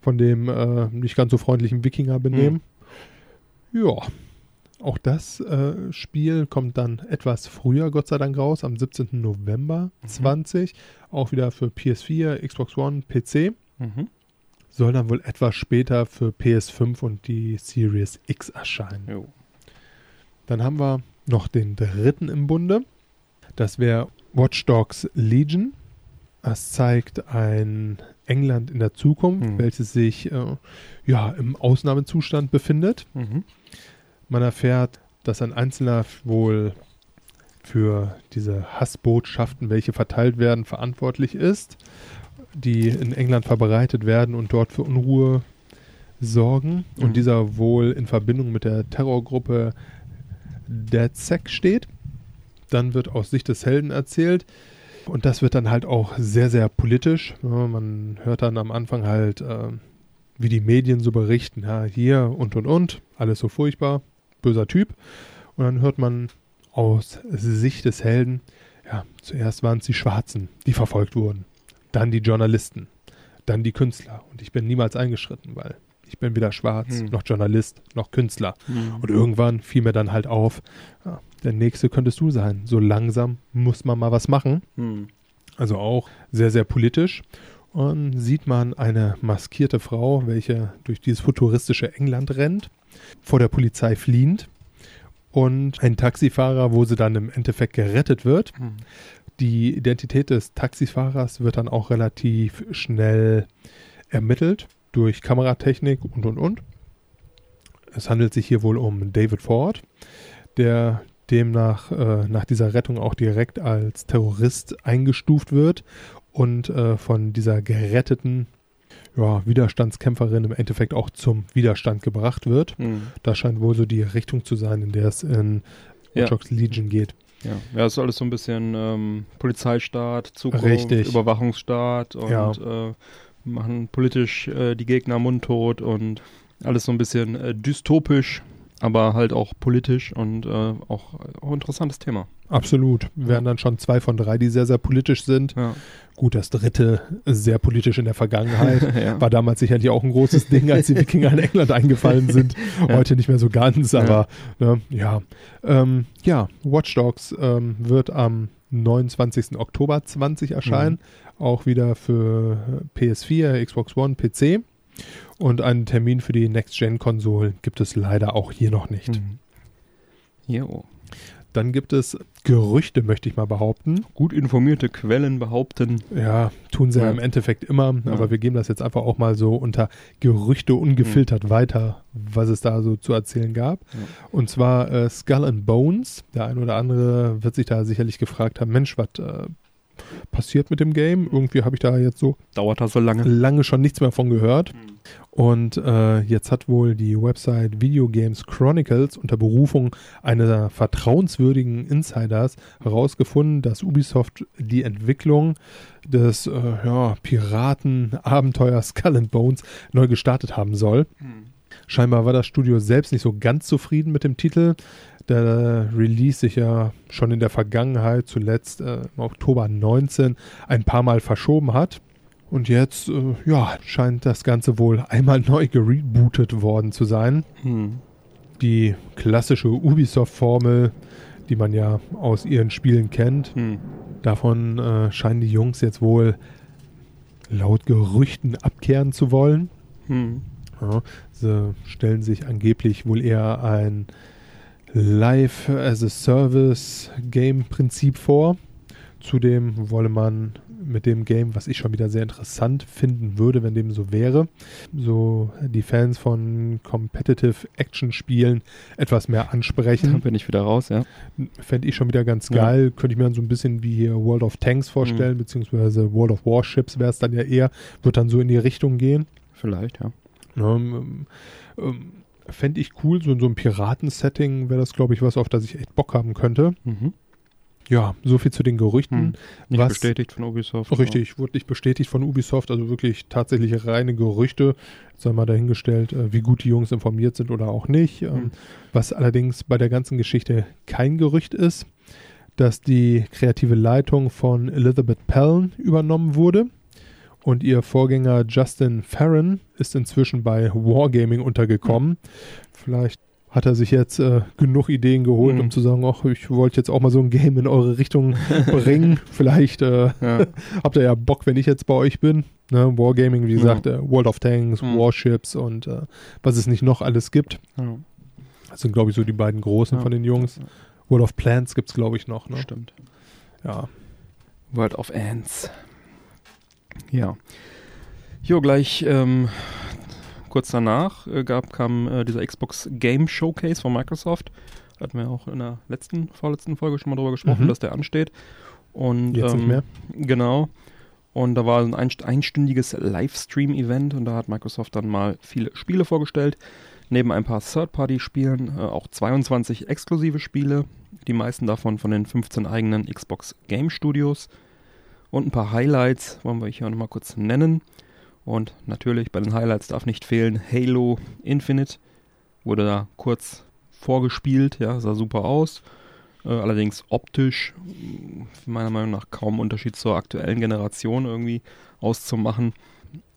von dem äh, nicht ganz so freundlichen Wikinger benehmen. Ja, auch das äh, Spiel kommt dann etwas früher, Gott sei Dank, raus, am 17. November 20. Auch wieder für PS4, Xbox One, PC. Mhm. Soll dann wohl etwas später für PS5 und die Series X erscheinen. Jo. Dann haben wir noch den dritten im Bunde. Das wäre Watch Dogs Legion. Das zeigt ein England in der Zukunft, Hm. welches sich äh, ja, im Ausnahmezustand befindet. Mhm. Man erfährt, dass ein Einzelner wohl für diese Hassbotschaften, welche verteilt werden, verantwortlich ist, die in England verbreitet werden und dort für Unruhe sorgen. Mhm. Und dieser wohl in Verbindung mit der Terrorgruppe DedSec steht. Dann wird aus Sicht des Helden erzählt. Und das wird dann halt auch sehr, sehr politisch. Ja, man hört dann am Anfang halt, äh, wie die Medien so berichten, ja, hier und und und, alles so furchtbar, böser Typ. Und dann hört man aus Sicht des Helden, ja, zuerst waren es die Schwarzen, die verfolgt wurden. Dann die Journalisten, dann die Künstler. Und ich bin niemals eingeschritten, weil ich bin weder schwarz, Hm. noch Journalist, noch Künstler. Mhm. Und irgendwann fiel mir dann halt auf, ja, der nächste könntest du sein. So langsam muss man mal was machen. Mhm. Also auch sehr, sehr politisch. Und sieht man eine maskierte Frau, welche durch dieses futuristische England rennt, vor der Polizei fliehend. Und ein Taxifahrer, wo sie dann im Endeffekt gerettet wird. Mhm. Die Identität des Taxifahrers wird dann auch relativ schnell ermittelt durch Kameratechnik und und und. Es handelt sich hier wohl um David Ford, der demnach äh, nach dieser Rettung auch direkt als Terrorist eingestuft wird und äh, von dieser geretteten ja, Widerstandskämpferin im Endeffekt auch zum Widerstand gebracht wird. Mhm. Das scheint wohl so die Richtung zu sein, in der es in Ja. Watch Dogs Legion geht. Ja. ja, ist alles so ein bisschen ähm, Polizeistaat, Zukunft, Richtig. Überwachungsstaat und Ja. äh, machen politisch äh, die Gegner mundtot und alles so ein bisschen äh, dystopisch, aber halt auch politisch und äh, auch, auch interessantes Thema. Absolut. Wären dann schon zwei von drei, die sehr, sehr politisch sind. Ja. Gut, das dritte sehr politisch in der Vergangenheit. ja. War damals sicherlich auch ein großes Ding, als die Wikinger in England eingefallen sind. Heute nicht mehr so ganz, aber ne, ja. Ähm, ja, Watch Dogs ähm, wird am 29. Oktober 20 erscheinen. Auch wieder für PS4, Xbox One, PC. Und einen Termin für die Next-Gen-Konsolen gibt es leider auch hier noch nicht. Mhm. Jo. Dann gibt es Gerüchte, möchte ich mal behaupten. Gut informierte Quellen behaupten. Ja, tun sie ja, Ja. im Endeffekt immer, Ja. aber wir geben das jetzt einfach auch mal so unter Gerüchte ungefiltert weiter, was es da so zu erzählen gab. Ja. Und zwar äh, Skull and Bones. Der ein oder andere wird sich da sicherlich gefragt haben, Mensch, was äh, passiert mit dem Game? Irgendwie habe ich da jetzt so Dauert das so lange? lange schon nichts mehr von gehört. Und äh, jetzt hat wohl die Website Video Games Chronicles unter Berufung einer vertrauenswürdigen Insiders herausgefunden, dass Ubisoft die Entwicklung des äh, ja, Piraten-Abenteuers Skull and Bones neu gestartet haben soll. Scheinbar war das Studio selbst nicht so ganz zufrieden mit dem Titel. Der Release sich ja schon in der Vergangenheit, zuletzt äh, im Oktober 19, ein paar Mal verschoben hat. Und jetzt, äh, ja, scheint das Ganze wohl einmal neu gerebootet worden zu sein. Hm. Die klassische Ubisoft-Formel, die man ja aus ihren Spielen kennt. Hm. Davon äh, scheinen die Jungs jetzt wohl laut Gerüchten abkehren zu wollen. Hm. Ja, sie stellen sich angeblich wohl eher ein Live-as-a-Service-Game-Prinzip vor. Zudem wolle man mit dem Game, was ich schon wieder sehr interessant finden würde, wenn dem so wäre, so die Fans von Competitive Action-Spielen etwas mehr Da ansprechen. bin ich wieder raus, ja. Fände ich schon wieder ganz Ja. geil. Könnte ich mir dann so ein bisschen wie hier World of Tanks vorstellen, Mhm. beziehungsweise World of Warships wäre es dann ja eher, wird dann so in die Richtung gehen. Vielleicht, ja. Ähm, ähm, Fände ich cool, so in so einem Piraten-Setting wäre das, glaube ich, was, auf das ich echt Bock haben könnte. Mhm. Ja, so viel zu den Gerüchten. Hm. Nicht Was- bestätigt von Ubisoft. Richtig, wurde nicht bestätigt von Ubisoft, also wirklich tatsächlich reine Gerüchte. Sei mal dahingestellt, äh, wie gut die Jungs informiert sind oder auch nicht. Ähm, Mhm. Was allerdings bei der ganzen Geschichte kein Gerücht ist, dass die kreative Leitung von Elizabeth Pellen übernommen wurde Und ihr Vorgänger Justin Farron ist inzwischen bei Wargaming untergekommen. Vielleicht hat er sich jetzt äh, genug Ideen geholt, Mhm. um zu sagen, ach, ich wollte jetzt auch mal so ein Game in eure Richtung bringen. Vielleicht äh, Ja. habt ihr ja Bock, wenn ich jetzt bei euch bin. Ne? Wargaming, wie Ja. gesagt, äh, World of Tanks, Mhm. Warships und äh, was es nicht noch alles gibt. Ja. Das sind, glaube ich, so die beiden großen Ja. von den Jungs. World of Plants gibt es, glaube ich, noch. Ne? Stimmt. Ja. World of Ants. Ja. Jo, gleich ähm, kurz danach äh, gab, kam äh, dieser Xbox Game Showcase von Microsoft. Hatten wir auch in der letzten, vorletzten Folge schon mal drüber gesprochen, Mhm. dass der ansteht. Und, Jetzt nicht ähm, mehr. Genau. Und da war ein einst- einstündiges Livestream-Event und da hat Microsoft dann mal viele Spiele vorgestellt. Neben ein paar Third-Party-Spielen äh, auch 22 exklusive Spiele. Die meisten davon von den 15 eigenen Xbox Game Studios. Und ein paar Highlights wollen wir hier nochmal kurz nennen. Und natürlich bei den Highlights darf nicht fehlen Halo Infinite. Wurde da kurz vorgespielt, ja, sah super aus. Äh, allerdings optisch mh, meiner Meinung nach kaum Unterschied zur aktuellen Generation irgendwie auszumachen.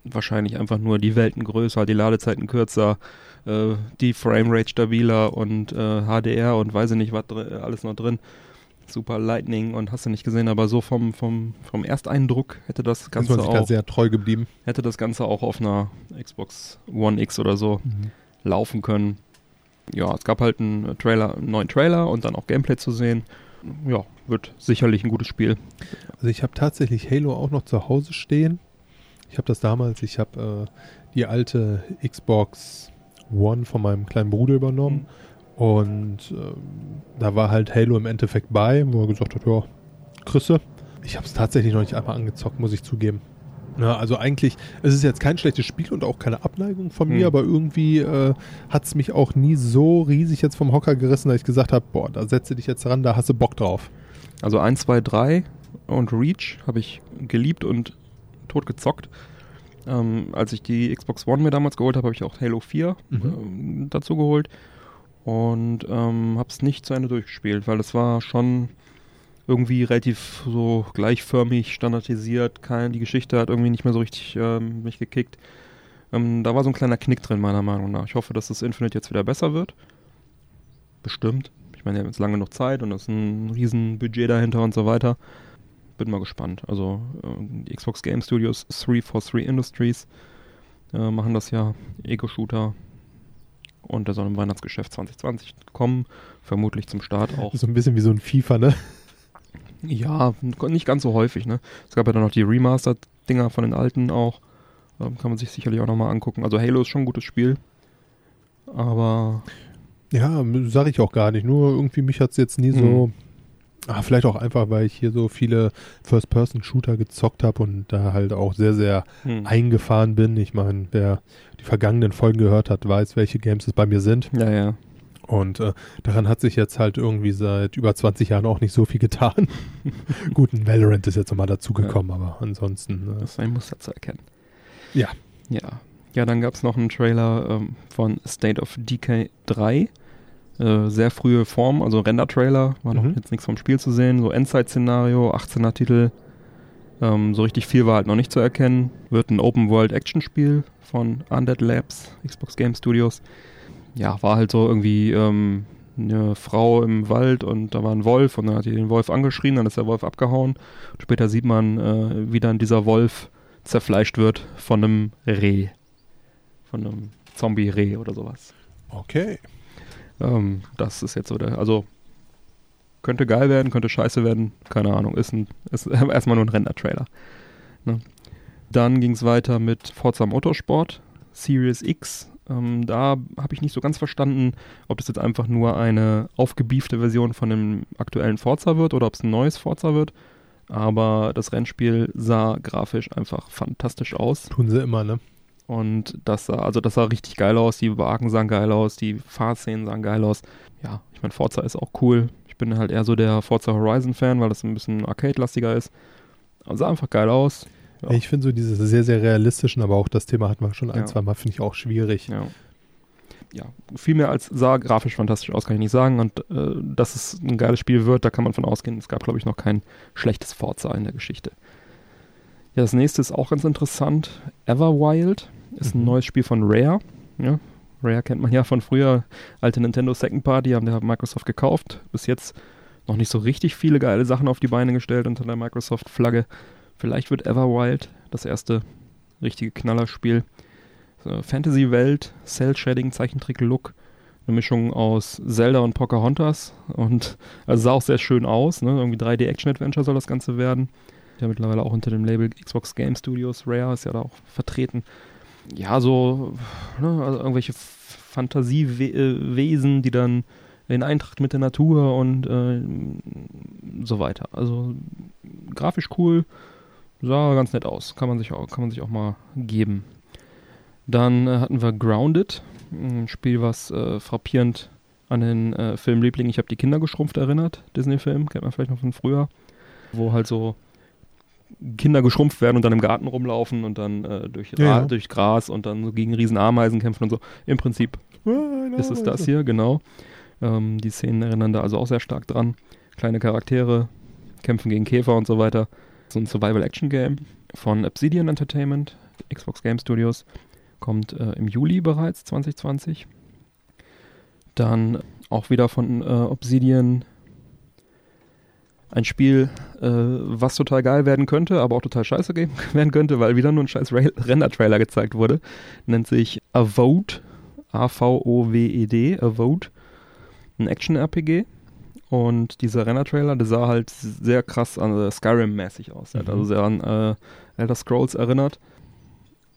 Wahrscheinlich einfach nur die Welten größer, die Ladezeiten kürzer, äh, die Framerate stabiler und äh, HDR und weiß ich nicht, was alles noch drin. Super Lightning und hast du nicht gesehen, aber so vom, vom, vom Ersteindruck hätte das Ganze sich da auch, sehr treu geblieben. hätte das Ganze auch auf einer Xbox One X oder so laufen können. Ja, es gab halt einen Trailer, einen neuen Trailer und dann auch Gameplay zu sehen. Ja, wird sicherlich ein gutes Spiel. Also ich habe tatsächlich Halo auch noch zu Hause stehen. Ich habe das damals, ich habe äh, die alte Xbox One von meinem kleinen Bruder übernommen. Und ähm, da war halt Halo im Endeffekt bei, wo er gesagt hat, ja, Chrisse. Ich habe es tatsächlich noch nicht einmal angezockt, muss ich zugeben. Ja, also eigentlich, es ist jetzt kein schlechtes Spiel und auch keine Abneigung von mir, Hm. aber irgendwie äh, hat es mich auch nie so riesig jetzt vom Hocker gerissen, dass ich gesagt habe, boah, da setze dich jetzt ran, da hast du Bock drauf. Also 1, 2, 3 und Reach habe ich geliebt und tot gezockt. Ähm, als ich die Xbox One mir damals geholt habe, habe ich auch Halo 4 Mhm. ähm, dazu geholt und ähm, habe es nicht zu Ende durchgespielt, weil es war schon irgendwie relativ so gleichförmig standardisiert. Kein, die Geschichte hat irgendwie nicht mehr so richtig ähm, mich gekickt. Ähm, da war so ein kleiner Knick drin, meiner Meinung nach. Ich hoffe, dass das Infinite jetzt wieder besser wird. Bestimmt. Ich meine, wir haben jetzt lange noch Zeit und es ist ein riesen Budget dahinter und so weiter. Bin mal gespannt. Also äh, die Xbox Game Studios 343 Industries äh, machen das ja Ego-Shooter und der soll im Weihnachtsgeschäft 2020 kommen. Vermutlich zum Start auch. So ein bisschen wie so ein FIFA, ne? Ja, nicht ganz so häufig, ne? Es gab ja dann noch die Remastered-Dinger von den alten auch. Ähm, kann man sich sicherlich auch nochmal angucken. Also Halo ist schon ein gutes Spiel. Aber Ja, sage ich auch gar nicht. Nur irgendwie mich hat es jetzt nie so. Ah, vielleicht auch einfach, weil ich hier so viele First-Person-Shooter gezockt habe und da halt auch sehr, sehr hm. eingefahren bin. Ich meine, wer die vergangenen Folgen gehört hat, weiß, welche Games es bei mir sind. ja, ja. Und äh, daran hat sich jetzt halt irgendwie seit über 20 Jahren auch nicht so viel getan. Gut, ein Valorant ist jetzt nochmal dazugekommen, aber ansonsten. Äh, Das ist ein Muster zu erkennen. Ja. Ja. Ja, dann gab es noch einen Trailer ähm, von State of Decay 3. Äh, sehr frühe Form, also Render-Trailer. War noch Mhm. jetzt nichts vom Spiel zu sehen. So Endzeit-Szenario, 18er Titel. Ähm, so richtig viel war halt noch nicht zu erkennen. Wird ein Open-World-Action-Spiel von Undead Labs, Xbox Game Studios. Ja, war halt so irgendwie ähm, eine Frau im Wald und da war ein Wolf und dann hat die den Wolf angeschrien, dann ist der Wolf abgehauen. Und später sieht man, äh, wie dann dieser Wolf zerfleischt wird von einem Reh. Von einem Zombie-Reh oder sowas. okay. Ähm, das ist jetzt so der, also könnte geil werden, könnte scheiße werden, keine Ahnung, ist, ein, ist erstmal nur ein Render-Trailer. Ne? Dann ging es weiter mit Forza Motorsport, Series X. Ähm, da habe ich nicht so ganz verstanden, ob das jetzt einfach nur eine aufgebiefte Version von dem aktuellen Forza wird oder ob es ein neues Forza wird. Aber das Rennspiel sah grafisch einfach fantastisch aus. Tun sie immer, ne? Und das sah, also das sah richtig geil aus, die Wagen sahen geil aus, die Fahrszenen sahen geil aus. Ja, ich meine, Forza ist auch cool. Ich bin halt eher so der Forza Horizon-Fan, weil das ein bisschen Arcade-lastiger ist. Aber sah einfach geil aus. Ja. Ich finde so dieses sehr, sehr realistischen, aber auch das Thema hatten wir schon ein, Ja. zwei Mal, finde ich auch schwierig. Ja. ja, viel mehr als sah grafisch fantastisch aus, kann ich nicht sagen. Und äh, dass es ein geiles Spiel wird, da kann man von ausgehen. Es gab, glaube ich, noch kein schlechtes Forza in der Geschichte. Ja, das nächste ist auch ganz interessant. Everwild ist ein Mhm. neues Spiel von Rare. Ja, Rare kennt man ja von früher. Alte Nintendo Second Party haben der Microsoft gekauft. Bis jetzt noch nicht so richtig viele geile Sachen auf die Beine gestellt unter der Microsoft-Flagge. Vielleicht wird Everwild das erste richtige Knallerspiel. So, Fantasy-Welt, Cell-Shading, Zeichentrick-Look. Eine Mischung aus Zelda und Pocahontas. Und also sah auch sehr schön aus. Ne? Irgendwie 3D-Action-Adventure soll das Ganze werden. Ja, mittlerweile auch unter dem Label Xbox Game Studios. Rare ist ja da auch vertreten. Ja, so ne, also irgendwelche Fantasiewesen, die dann in Eintracht mit der Natur und äh, so weiter. Also grafisch cool, sah ganz nett aus. Kann man sich auch, kann man sich auch mal geben. Dann äh, hatten wir Grounded, ein Spiel, was äh, frappierend an den äh, Filmliebling Ich habe die Kinder geschrumpft erinnert, Disney-Film, kennt man vielleicht noch von früher, wo halt so Kinder geschrumpft werden und dann im Garten rumlaufen und dann äh, durch, Ja, ja. durch Gras und dann so gegen riesen Ameisen kämpfen und so. Im Prinzip ist es das hier, genau. Ähm, die Szenen erinnern da also auch sehr stark dran. Kleine Charaktere, kämpfen gegen Käfer und so weiter. So ein Survival-Action-Game von Obsidian Entertainment, Xbox Game Studios. Kommt äh, im Juli bereits 2020. Dann auch wieder von äh, Obsidian ein Spiel, äh, was total geil werden könnte, aber auch total scheiße werden könnte, weil wieder nur ein scheiß Ra- Render-Trailer gezeigt wurde. Nennt sich A-V-O-W-E-D, A Vote. Ein Action-RPG. Und dieser Render-Trailer, der sah halt sehr krass an äh, Skyrim-mäßig aus. Der hat Mhm. also sehr an äh, Elder Scrolls erinnert.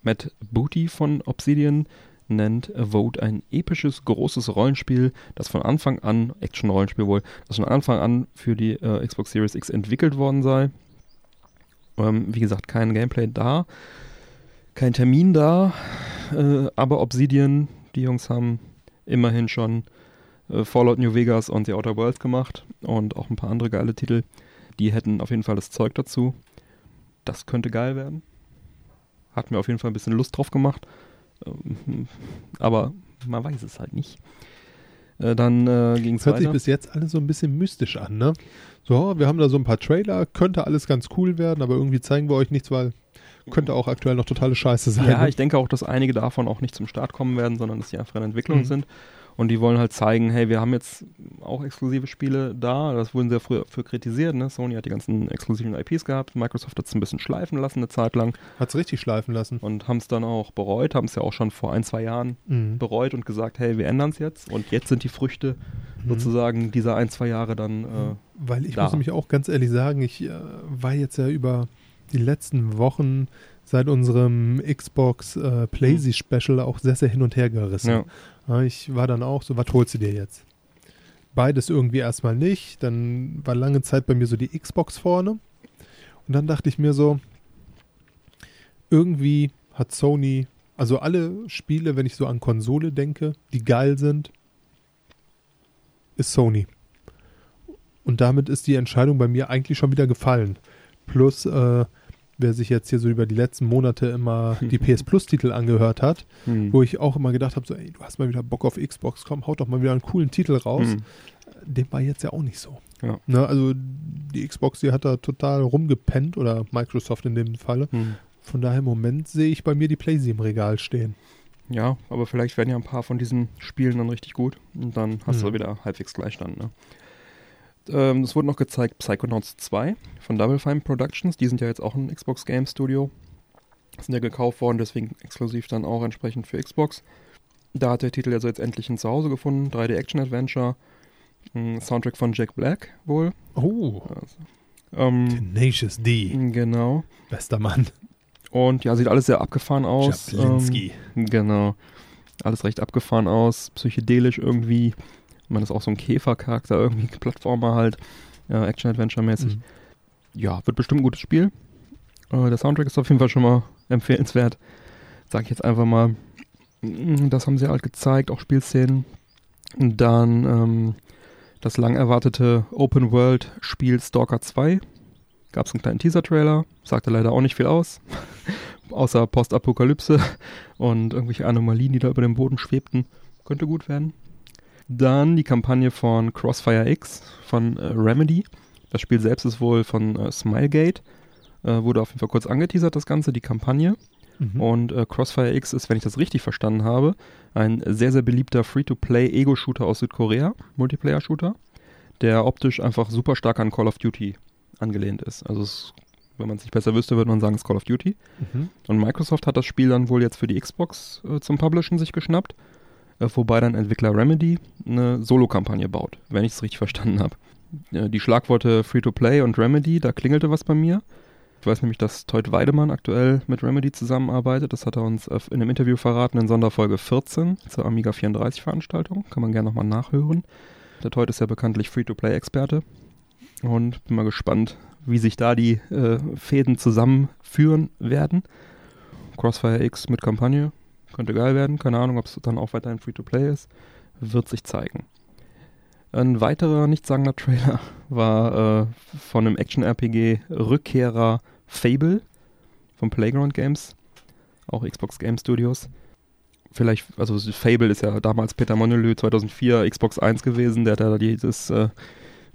Matt Booty von Obsidian nennt Vote ein episches, großes Rollenspiel, das von Anfang an, Action-Rollenspiel wohl, das von Anfang an für die äh, Xbox Series X entwickelt worden sei. Ähm, wie gesagt, kein Gameplay da, kein Termin da, äh, aber Obsidian, die Jungs haben immerhin schon äh, Fallout New Vegas und The Outer Worlds gemacht und auch ein paar andere geile Titel. Die hätten auf jeden Fall das Zeug dazu. Das könnte geil werden. Hat mir auf jeden Fall ein bisschen Lust drauf gemacht. Ähm, aber man weiß es halt nicht. Äh, dann äh, ging es Hört sich weiter. bis jetzt alles so ein bisschen mystisch an, ne? So, wir haben da so ein paar Trailer, könnte alles ganz cool werden, aber irgendwie zeigen wir euch nichts, weil könnte auch aktuell noch totale Scheiße sein. Ja, ne? ich denke auch, dass einige davon auch nicht zum Start kommen werden, sondern dass die einfach in Entwicklung Mhm. sind. Und die wollen halt zeigen, hey, wir haben jetzt auch exklusive Spiele da. Das wurden sehr früh für kritisiert. Ne? Sony hat die ganzen exklusiven IPs gehabt. Microsoft hat es ein bisschen schleifen lassen eine Zeit lang Hat's richtig schleifen lassen. und haben es dann auch bereut, haben es ja auch schon vor ein, zwei Jahren Mhm. bereut und gesagt, hey, wir ändern es jetzt. Und jetzt sind die Früchte Mhm. sozusagen dieser ein, zwei Jahre dann äh, Weil ich da. muss nämlich auch ganz ehrlich sagen, ich äh, war jetzt ja über die letzten Wochen seit unserem Xbox äh, PlayStation Special auch sehr, sehr hin und her gerissen. ja. Ich war dann auch so, was holst du dir jetzt? Beides irgendwie erstmal nicht. Dann war lange Zeit bei mir so die Xbox vorne. Und dann dachte ich mir so, irgendwie hat Sony, also alle Spiele, wenn ich so an Konsole denke, die geil sind, ist Sony. Und damit ist die Entscheidung bei mir eigentlich schon wieder gefallen. Plus, äh, wer sich jetzt hier so über die letzten Monate immer die PS Plus-Titel angehört hat, Hm. wo ich auch immer gedacht habe, so, ey, du hast mal wieder Bock auf Xbox, komm, haut doch mal wieder einen coolen Titel raus. Hm. Dem war jetzt ja auch nicht so. Ja. Ne, also die Xbox, die hat da total rumgepennt oder Microsoft in dem Falle. Hm. Von daher im Moment sehe ich bei mir die PlayStation im Regal stehen. Ja, aber vielleicht werden ja ein paar von diesen Spielen dann richtig gut und dann hast Mhm. du wieder halbwegs Gleichstand. Ne? Ähm, es wurde noch gezeigt Psychonauts 2 von Double Fine Productions. Die sind ja jetzt auch ein Xbox Game Studio. Sind ja gekauft worden, deswegen exklusiv dann auch entsprechend für Xbox. Da hat der Titel ja so jetzt endlich ein Zuhause gefunden. 3D Action Adventure. Ein Soundtrack von Jack Black wohl. Oh, Also, ähm, Tenacious D, genau. bester Mann. Und ja, sieht alles sehr abgefahren aus. Jablinski. Ähm, genau. Alles recht abgefahren aus, psychedelisch irgendwie. Man ist auch so ein Käfercharakter, irgendwie Plattformer halt, äh, Action-Adventure-mäßig. Mhm. Ja, wird bestimmt ein gutes Spiel. Äh, der Soundtrack ist auf jeden Fall schon mal empfehlenswert. Sag ich jetzt einfach mal. Mm, Das haben sie halt gezeigt, auch Spielszenen. Und dann ähm, das lang erwartete Open-World-Spiel Stalker 2. Gab es einen kleinen Teaser-Trailer, sagte leider auch nicht viel aus. Außer Postapokalypse und irgendwelche Anomalien, die da über dem Boden schwebten. Könnte gut werden. Dann die Kampagne von Crossfire X von äh, Remedy. Das Spiel selbst ist wohl von äh, Smilegate. Äh, wurde auf jeden Fall kurz angeteasert, das Ganze, die Kampagne. Mhm. Und äh, Crossfire X ist, wenn ich das richtig verstanden habe, ein sehr, sehr beliebter Free-to-Play-Ego-Shooter aus Südkorea, Multiplayer-Shooter, der optisch einfach super stark an Call of Duty angelehnt ist. Also es, wenn man es nicht besser wüsste, würde man sagen, es ist Call of Duty. Mhm. Und Microsoft hat das Spiel dann wohl jetzt für die Xbox äh, zum Publishen sich geschnappt, äh, wobei dann Entwickler Remedy eine Solo-Kampagne baut, wenn ich es richtig verstanden habe. Äh, die Schlagworte Free-to-Play und Remedy, da klingelte was bei mir. Ich weiß nämlich, dass Teut Weidemann aktuell mit Remedy zusammenarbeitet. Das hat er uns äh, in einem Interview verraten in Sonderfolge 14 zur Amiga 34 Veranstaltung. Kann man gerne nochmal nachhören. Der Teut ist ja bekanntlich Free-to-Play-Experte. Und bin mal gespannt, wie sich da die äh, Fäden zusammenführen werden. Crossfire X mit Kampagne könnte geil werden. Keine Ahnung, ob es dann auch weiterhin Free-to-Play ist. Wird sich zeigen. Ein weiterer nichtssagender Trailer war äh, von einem Action-RPG-Rückkehrer Fable von Playground Games, auch Xbox Game Studios. Vielleicht, also Fable ist ja damals Peter Monolith 2004 Xbox 1 gewesen, der hat da dieses äh,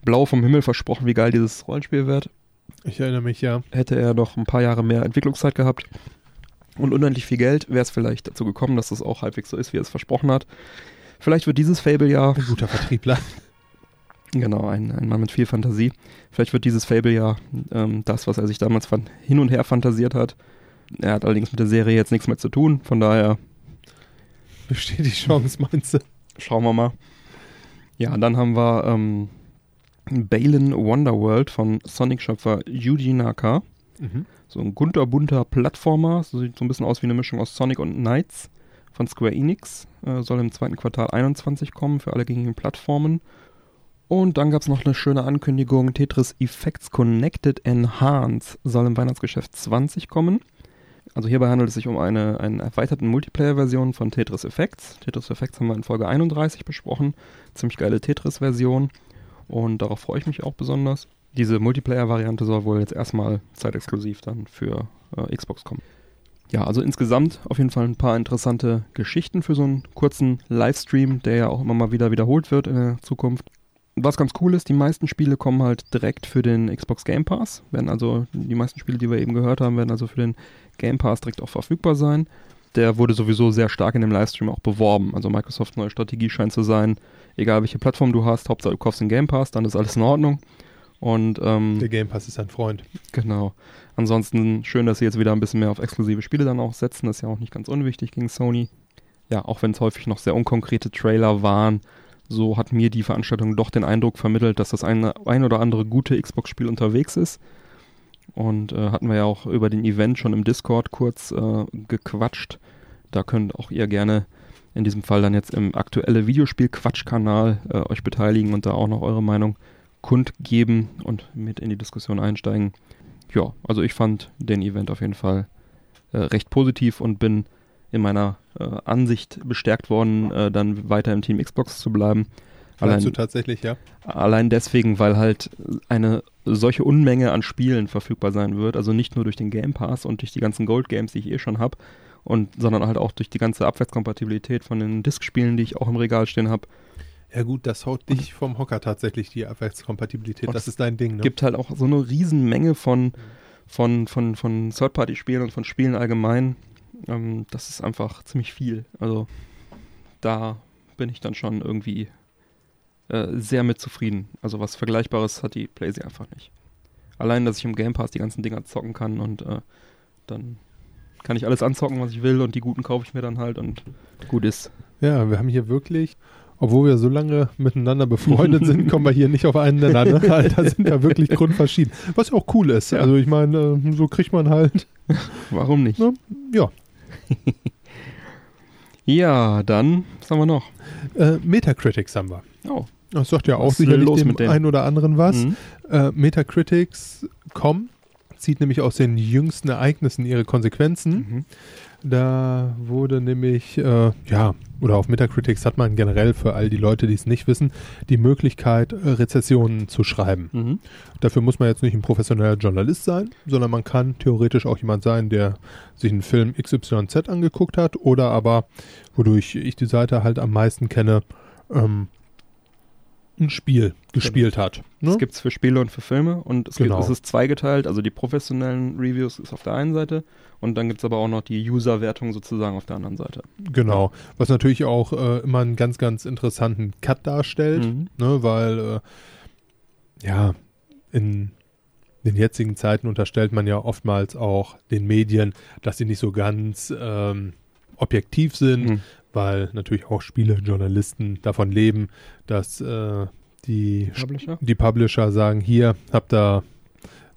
Blau vom Himmel versprochen, wie geil dieses Rollenspiel wird. Ich erinnere mich, ja. Hätte er noch ein paar Jahre mehr Entwicklungszeit gehabt und unendlich viel Geld, wäre es vielleicht dazu gekommen, dass das auch halbwegs so ist, wie er es versprochen hat. Vielleicht wird dieses Fable ja Ein guter Vertriebler. Genau, ein, ein Mann mit viel Fantasie. Vielleicht wird dieses Fable ja ähm, das, was er sich damals von hin und her fantasiert hat. Er hat allerdings mit der Serie jetzt nichts mehr zu tun, von daher Besteht die Chance, meinst du? schauen wir mal. Ja, dann haben wir ähm, Balin Wonderworld von Sonic-Schöpfer Yuji Naka. Mhm. So ein kunterbunter Plattformer, so sieht so ein bisschen aus wie eine Mischung aus Sonic und Knights von Square Enix. Äh, soll im zweiten Quartal 21 kommen für alle gängigen Plattformen. Und dann gab es noch eine schöne Ankündigung, Tetris Effects Connected Enhance soll im Weihnachtsgeschäft 20 kommen. Also hierbei handelt es sich um eine, eine erweiterte Multiplayer-Version von Tetris Effects. Tetris Effects haben wir in Folge 31 besprochen. Ziemlich geile Tetris-Version. Und darauf freue ich mich auch besonders. Diese Multiplayer-Variante soll wohl jetzt erstmal zeitexklusiv dann für äh, Xbox kommen. Ja, also insgesamt auf jeden Fall ein paar interessante Geschichten für so einen kurzen Livestream, der ja auch immer mal wieder wiederholt wird in der Zukunft. Was ganz cool ist, die meisten Spiele kommen halt direkt für den Xbox Game Pass. Werden also, die meisten Spiele, die wir eben gehört haben, werden also für den Game Pass direkt auch verfügbar sein. Der wurde sowieso sehr stark in dem Livestream auch beworben. Also Microsofts neue Strategie scheint zu sein, egal welche Plattform du hast, Hauptsache du kaufst den Game Pass, dann ist alles in Ordnung. Und ähm, Der Game Pass ist ein Freund. Genau. Ansonsten schön, dass sie jetzt wieder ein bisschen mehr auf exklusive Spiele dann auch setzen. Das ist ja auch nicht ganz unwichtig gegen Sony. Ja, auch wenn es häufig noch sehr unkonkrete Trailer waren, so hat mir die Veranstaltung doch den Eindruck vermittelt, dass das eine, ein oder andere gute Xbox-Spiel unterwegs ist. Und äh, hatten wir ja auch über den Event schon im Discord kurz äh, gequatscht. Da könnt auch ihr gerne in diesem Fall dann jetzt im aktuelle Videospiel-Quatsch-Kanal äh, euch beteiligen und da auch noch eure Meinung kundgeben und mit in die Diskussion einsteigen. Ja, also ich fand den Event auf jeden Fall äh, recht positiv und bin in meiner äh, Ansicht bestärkt worden, äh, dann weiter im Team Xbox zu bleiben. Bleibst du Allein, tatsächlich, ja? allein deswegen, weil halt eine solche Unmenge an Spielen verfügbar sein wird. Also nicht nur durch den Game Pass und durch die ganzen Gold Games, die ich eh schon habe, und sondern halt auch durch die ganze Abwärtskompatibilität von den Disk-Spielen, die ich auch im Regal stehen habe. Ja gut, das haut dich vom Hocker tatsächlich, die Abwärtskompatibilität. Das ist dein Ding, ne? gibt halt auch so eine Riesenmenge von, von, von, von Third-Party-Spielen und von Spielen allgemein. Ähm, das ist einfach ziemlich viel. Also da bin ich dann schon irgendwie äh, sehr mit zufrieden. Also was Vergleichbares hat die PlayStation einfach nicht. Allein, dass ich im Game Pass die ganzen Dinger zocken kann und äh, dann kann ich alles anzocken, was ich will und die guten kaufe ich mir dann halt und gut ist. Ja, wir haben hier wirklich, obwohl wir so lange miteinander befreundet sind, kommen wir hier nicht auf einen Nenner. Ne? Da sind wir wirklich grundverschieden. Was auch cool ist. Ja. Also ich meine, äh, so kriegt man halt, Warum nicht? Ja. ja, Ja, dann, was haben wir noch? äh, Metacritics haben wir. Oh. Das sagt ja auch Was sicherlich dem denen? einen oder anderen was. Mhm. Äh, Metacritics.com zieht nämlich aus den jüngsten Ereignissen ihre Konsequenzen. Mhm. Da wurde nämlich, äh, ja, oder auf Metacritics hat man generell für all die Leute, die es nicht wissen, die Möglichkeit, äh, Rezessionen zu schreiben. Mhm. Dafür muss man jetzt nicht ein professioneller Journalist sein, sondern man kann theoretisch auch jemand sein, der sich einen Film XYZ angeguckt hat oder aber, wodurch ich die Seite halt am meisten kenne, ähm, ein Spiel gespielt hat. Ne? Das gibt es für Spiele und für Filme und es, Genau. gibt, es ist zweigeteilt, also die professionellen Reviews ist auf der einen Seite und dann gibt es aber auch noch die User-Wertung sozusagen auf der anderen Seite. Genau. Was natürlich auch äh, immer einen ganz, ganz interessanten Cut darstellt, Mhm. ne, weil äh, ja, in den jetzigen Zeiten unterstellt man ja oftmals auch den Medien, dass sie nicht so ganz ähm, objektiv sind, Mhm. Weil natürlich auch Spielejournalisten davon leben, dass äh, die, Publisher? die Publisher sagen, hier habt ihr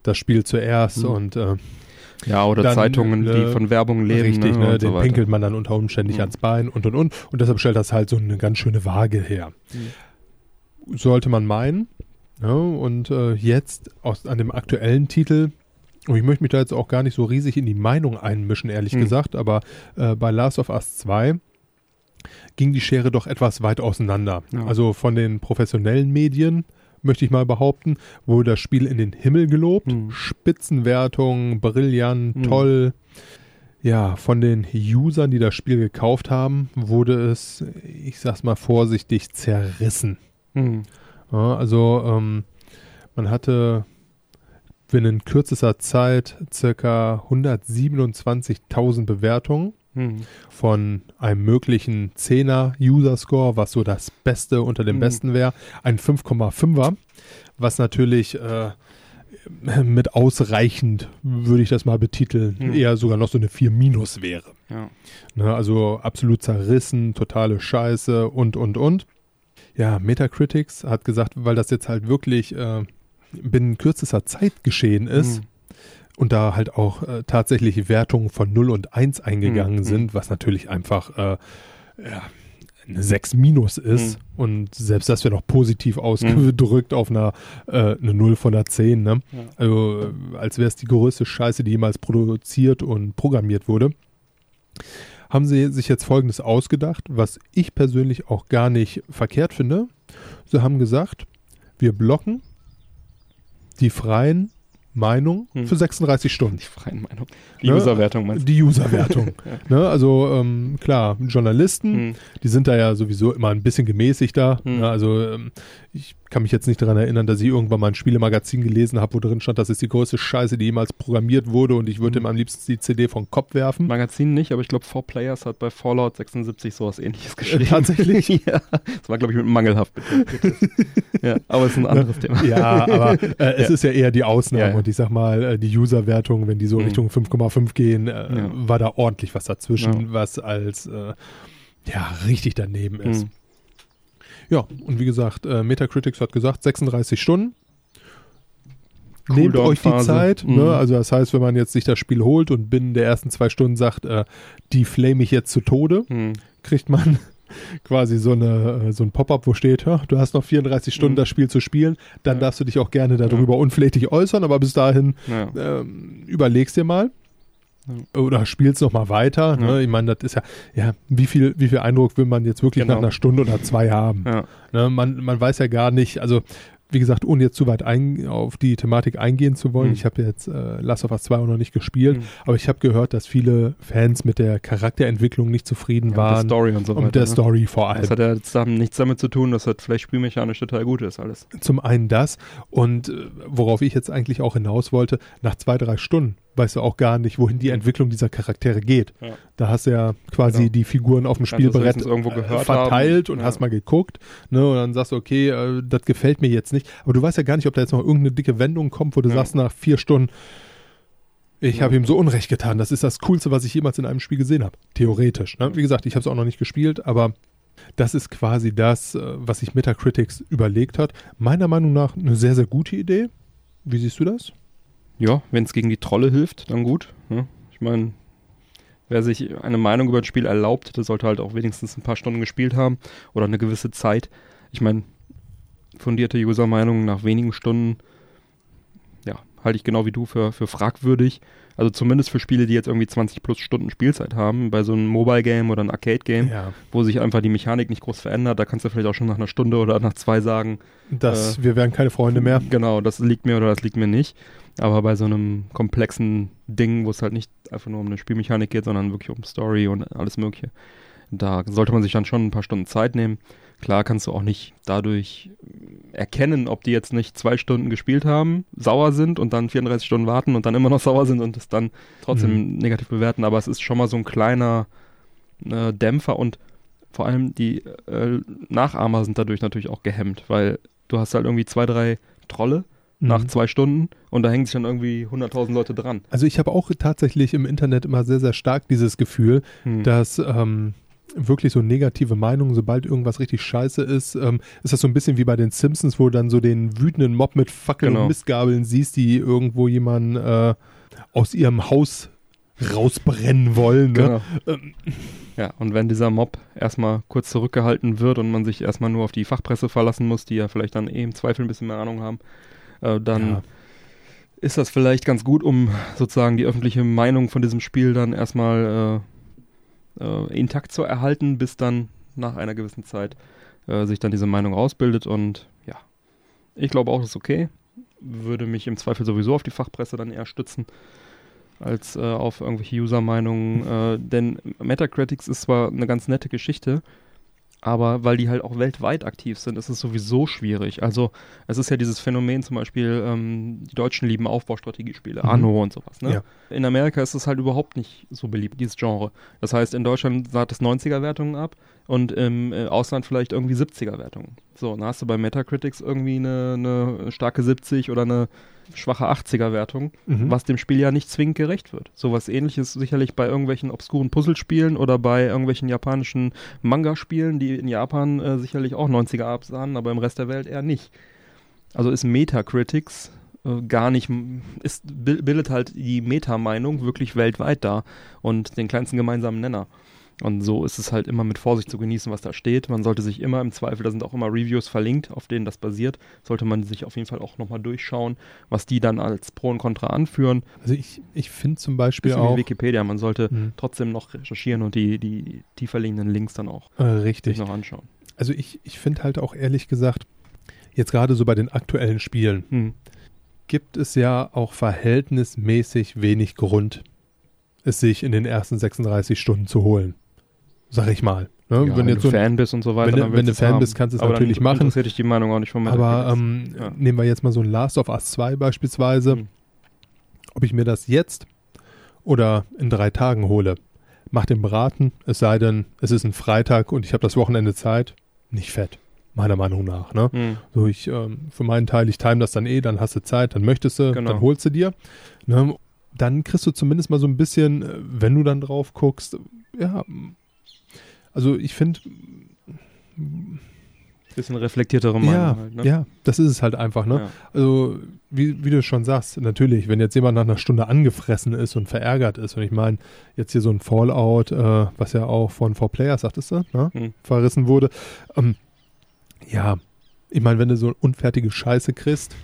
das Spiel zuerst Mhm. und äh, Ja, oder Dann, Zeitungen, äh, die von Werbung leben. richtig, ne, so den weiter. pinkelt man dann unter Umständen nicht Mhm. ans Bein und und und und deshalb stellt das halt so eine ganz schöne Waage her. Sollte man meinen. Ja, und äh, jetzt aus, an dem aktuellen Titel, und ich möchte mich da jetzt auch gar nicht so riesig in die Meinung einmischen, ehrlich Mhm. gesagt, aber äh, bei Last of Us 2 ging die Schere doch etwas weit auseinander. Ja. Also von den professionellen Medien, möchte ich mal behaupten, wurde das Spiel in den Himmel gelobt. Mhm. Spitzenwertung, brillant, Mhm. toll. Ja, von den Usern, die das Spiel gekauft haben, wurde es, ich sag's mal vorsichtig, zerrissen. Mhm. Ja, also ähm, man hatte binnen kürzester Zeit circa 127.000 Bewertungen Mhm. von einem möglichen 10er User-Score, was so das Beste unter dem Mhm. Besten wäre, ein 5,5er, was natürlich äh, mit ausreichend, würde ich das mal betiteln, Mhm. eher sogar noch so eine 4 minus wäre. Ja. Ne, also absolut zerrissen, totale Scheiße und, und, und. Ja, Metacritics hat gesagt, weil das jetzt halt wirklich äh, binnen kürzester Zeit geschehen ist Mhm. Und da halt auch äh, tatsächlich Wertungen von 0 und 1 eingegangen Mhm. sind, was natürlich einfach äh, ja, eine 6 minus ist Mhm. und selbst das wäre noch positiv ausgedrückt auf einer äh, eine 0 von einer 10. Ne? Ja. Also äh, als wäre es die größte Scheiße, die jemals produziert und programmiert wurde. Haben sie sich jetzt Folgendes ausgedacht, was ich persönlich auch gar nicht verkehrt finde. Sie haben gesagt, wir blocken die freien Meinungen Hm. für 36 Stunden. Die freien Meinung. Die Ne? Userwertung meinst Die Userwertung. Ja. ne? Also ähm, klar, Journalisten, du? Mhm. die sind da ja sowieso immer ein bisschen gemäßigter. Hm. Ne? Also ähm, ich kann mich jetzt nicht daran erinnern, dass ich irgendwann mal ein Spielemagazin gelesen habe, wo drin stand, das ist die größte Scheiße, die jemals programmiert wurde und ich würde Hm. ihm am liebsten die CD vom Kopf werfen. Magazin nicht, aber ich glaube, 4Players hat bei Fallout 76 sowas ähnliches geschrieben. tatsächlich? ja. Das war, glaube ich, mit mangelhaft ja, aber es ist ein anderes Thema. Ja, aber äh, es Ja. ist ja eher die Ausnahme Ja, ja. und ich sag mal, äh, die Userwertung, wenn die so Mhm. Richtung 5,5 gehen, äh, war da ordentlich was dazwischen, was als äh, ja richtig daneben ist. Mhm. Ja, und wie gesagt, äh, Metacritics hat gesagt, 36 Stunden. Nehmt euch die. Zeit. Mhm. Ne? Also das heißt, wenn man jetzt sich das Spiel holt und binnen der ersten zwei Stunden sagt, äh, die flame ich jetzt zu Tode, Mhm. kriegt man quasi so, eine, äh, so ein Pop-up, wo steht, ja, du hast noch 34 Stunden Mhm. das Spiel zu spielen, dann Ja. darfst du dich auch gerne darüber unflätig äußern, aber bis dahin Ja. ähm, überlegst dir mal. Oder spielst noch mal weiter. Ja. Ne? Ich meine, das ist ja, ja, wie viel, wie viel Eindruck will man jetzt wirklich Genau. nach einer Stunde oder zwei haben? Ja. Ne? Man, man weiß ja gar nicht, also wie gesagt, ohne jetzt zu weit ein, auf die Thematik eingehen zu wollen, Mhm. ich habe jetzt äh, Last of Us 2 auch noch nicht gespielt, Mhm. aber ich habe gehört, dass viele Fans mit der Charakterentwicklung nicht zufrieden Ja, waren. mit der Story und so und weiter. der ne? Story vor allem. Das hat ja jetzt nichts damit zu tun, dass das vielleicht spielmechanisch total gut ist, alles. Zum einen das und äh, worauf ich jetzt eigentlich auch hinaus wollte, nach zwei, drei Stunden weißt du auch gar nicht, wohin die Entwicklung dieser Charaktere geht. Ja. Da hast du ja quasi Genau. die Figuren auf dem Spielbrett äh, gehört verteilt haben. und Ja. hast mal geguckt ne, und dann sagst du, okay, äh, das gefällt mir jetzt nicht. Aber du weißt ja gar nicht, ob da jetzt noch irgendeine dicke Wendung kommt, wo du Ja. sagst nach vier Stunden, ich Ja. habe ihm so Unrecht getan. Das ist das Coolste, was ich jemals in einem Spiel gesehen habe. Theoretisch. Ne? Wie gesagt, ich habe es auch noch nicht gespielt, aber das ist quasi das, äh, was sich Metacritics überlegt hat. Meiner Meinung nach eine sehr, sehr gute Idee. Wie siehst du das? Ja, wenn es gegen die Trolle hilft, dann gut. Ne? Ich meine, wer sich eine Meinung über ein Spiel erlaubt, der sollte halt auch wenigstens ein paar Stunden gespielt haben oder eine gewisse Zeit. Ich meine, fundierte User-Meinungen nach wenigen Stunden, ja, halte ich genau wie du für, für fragwürdig. Also zumindest für Spiele, die jetzt irgendwie 20 plus Stunden Spielzeit haben, bei so einem Mobile-Game oder einem Arcade-Game, Ja. wo sich einfach die Mechanik nicht groß verändert, da kannst du vielleicht auch schon nach einer Stunde oder nach zwei sagen, Das, wir werden keine Freunde mehr. Genau, das liegt mir oder das liegt mir nicht. Aber bei so einem komplexen Ding, wo es halt nicht einfach nur um eine Spielmechanik geht, sondern wirklich um Story und alles Mögliche, da sollte man sich dann schon ein paar Stunden Zeit nehmen. Klar kannst du auch nicht dadurch erkennen, ob die jetzt nicht zwei Stunden gespielt haben, sauer sind und dann 34 Stunden warten und dann immer noch sauer sind und es dann trotzdem Mhm. negativ bewerten. Aber es ist schon mal so ein kleiner äh, Dämpfer und vor allem die äh, Nachahmer sind dadurch natürlich auch gehemmt, weil du hast halt irgendwie zwei, drei Trolle nach Mhm. zwei Stunden und da hängen sich dann irgendwie 100.000 Leute dran. Also ich habe auch tatsächlich im Internet immer sehr, sehr stark dieses Gefühl, Hm. dass ähm, wirklich so negative Meinungen, sobald irgendwas richtig scheiße ist, ähm, ist das so ein bisschen wie bei den Simpsons, wo du dann so den wütenden Mob mit Fackeln Genau. und Mistgabeln siehst, die irgendwo jemanden äh, aus ihrem Haus rausbrennen wollen. Ne? Genau. Ähm, Ja, und wenn dieser Mob erstmal kurz zurückgehalten wird und man sich erstmal nur auf die Fachpresse verlassen muss, die ja vielleicht dann eh im Zweifel ein bisschen mehr Ahnung haben, äh, dann Ja. ist das vielleicht ganz gut, um sozusagen die öffentliche Meinung von diesem Spiel dann erstmal äh, äh, intakt zu erhalten, bis dann nach einer gewissen Zeit äh, sich dann diese Meinung ausbildet und ja, ich glaube auch, das ist okay. Würde mich im Zweifel sowieso auf die Fachpresse dann eher stützen als äh, auf irgendwelche User-Meinungen. Äh, denn Metacritics ist zwar eine ganz nette Geschichte, aber weil die halt auch weltweit aktiv sind, ist es sowieso schwierig. Also es ist ja dieses Phänomen zum Beispiel, ähm, die Deutschen lieben Aufbaustrategiespiele, Mhm. Anno und sowas. Ne? Ja. In Amerika ist es halt überhaupt nicht so beliebt, dieses Genre. Das heißt, in Deutschland sagt es 90er-Wertungen ab und im äh, Ausland vielleicht irgendwie 70er-Wertungen. So, dann hast du bei Metacritics irgendwie eine, eine starke 70 oder eine schwache 80er-Wertung mhm. was dem Spiel ja nicht zwingend gerecht wird. Sowas ähnliches sicherlich bei irgendwelchen obskuren Puzzlespielen oder bei irgendwelchen japanischen Manga-Spielen, die in Japan äh, sicherlich auch 90er absahen, aber im Rest der Welt eher nicht. Also ist Metacritics äh, gar nicht, ist, bil- bildet halt die Meta-Meinung wirklich weltweit da und den kleinsten gemeinsamen Nenner. Und so ist es halt immer mit Vorsicht zu genießen, was da steht. Man sollte sich immer im Zweifel, da sind auch immer Reviews verlinkt, auf denen das basiert, sollte man sich auf jeden Fall auch nochmal durchschauen, was die dann als Pro und Contra anführen. Also ich, ich finde zum Beispiel Bisschen wie auch Wikipedia, man sollte Mhm. trotzdem noch recherchieren und die, die tiefer liegenden Links dann auch äh, richtig. noch anschauen. Also ich, ich finde halt auch ehrlich gesagt, jetzt gerade so bei den aktuellen Spielen, Hm. gibt es ja auch verhältnismäßig wenig Grund, es sich in den ersten 36 Stunden zu holen. Sag ich mal. Ne? Ja, wenn, wenn, du so Fan bist und so weiter, wenn wenn du Fan haben. bist, kannst du es Aber natürlich dann machen. interessiert dich die Meinung auch nicht von aber Metacritics. ähm, Ja. nehmen wir jetzt mal so ein Last of Us 2 beispielsweise. Hm. Ob ich mir das jetzt oder in drei Tagen hole, macht den Braten, es sei denn, es ist ein Freitag und ich habe das Wochenende Zeit, nicht fett. Meiner Meinung nach. Ne? Hm. So, ich, ähm, für meinen Teil, ich time das dann eh, dann hast du Zeit, dann möchtest du, Genau. dann holst du dir. Ne? Dann kriegst du zumindest mal so ein bisschen, äh, wenn du dann drauf guckst, ja, also ich finde, Bisschen reflektiertere Meinung ja, halt, ne? ja, das ist es halt einfach, ne? Ja. Also, wie, wie du schon sagst, natürlich, wenn jetzt jemand nach einer Stunde angefressen ist und verärgert ist, und ich meine, jetzt hier so ein Fallout, äh, was ja auch von 4Players, sagtest du, ne? Hm. verrissen wurde, ähm, ja, ich meine, wenn du so unfertige Scheiße kriegst,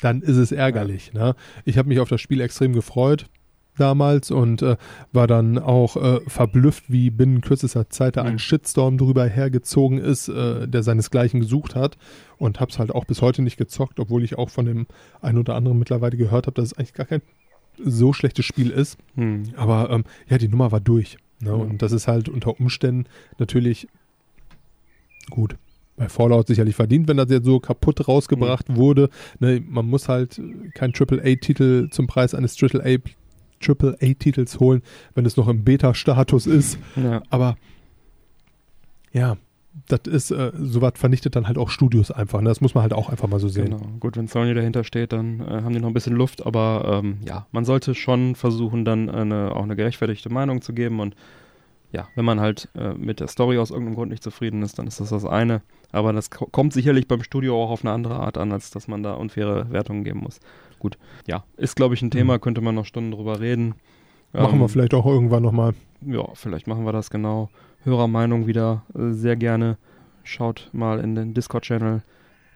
dann ist es ärgerlich. Ne? Ich habe mich auf das Spiel extrem gefreut damals und äh, war dann auch äh, verblüfft, wie binnen kürzester Zeit da ein Mhm. Shitstorm drüber hergezogen ist, äh, der seinesgleichen gesucht hat und hab's halt auch bis heute nicht gezockt, obwohl ich auch von dem einen oder anderen mittlerweile gehört habe, dass es eigentlich gar kein so schlechtes Spiel ist. Hm. Aber ähm, ja, die Nummer war durch. Ne? Ja. Und das ist halt unter Umständen natürlich gut. Bei Fallout sicherlich verdient, wenn das jetzt so kaputt rausgebracht Mhm. wurde. Ne, man muss halt kein AAA-Titel zum Preis eines AAA AAA-Titels holen, wenn es noch im Beta-Status ist. Ja. Aber ja, das ist, äh, sowas vernichtet dann halt auch Studios einfach. Ne? Das muss man halt auch einfach mal so sehen. Genau. Gut, wenn Sony dahinter steht, dann äh, haben die noch ein bisschen Luft, aber ähm, ja, man sollte schon versuchen, dann eine, auch eine gerechtfertigte Meinung zu geben und ja, wenn man halt äh, mit der Story aus irgendeinem Grund nicht zufrieden ist, dann ist das das eine. Aber das ko kommt sicherlich beim Studio auch auf eine andere Art an, als dass man da unfaire Wertungen geben muss. Gut, ja, ist glaube ich ein Thema, könnte man noch Stunden drüber reden. Mhm. Machen Ähm, wir vielleicht auch irgendwann nochmal. ja, vielleicht machen wir das genau. Hörermeinung wieder äh, sehr gerne. Schaut mal in den Discord-Channel,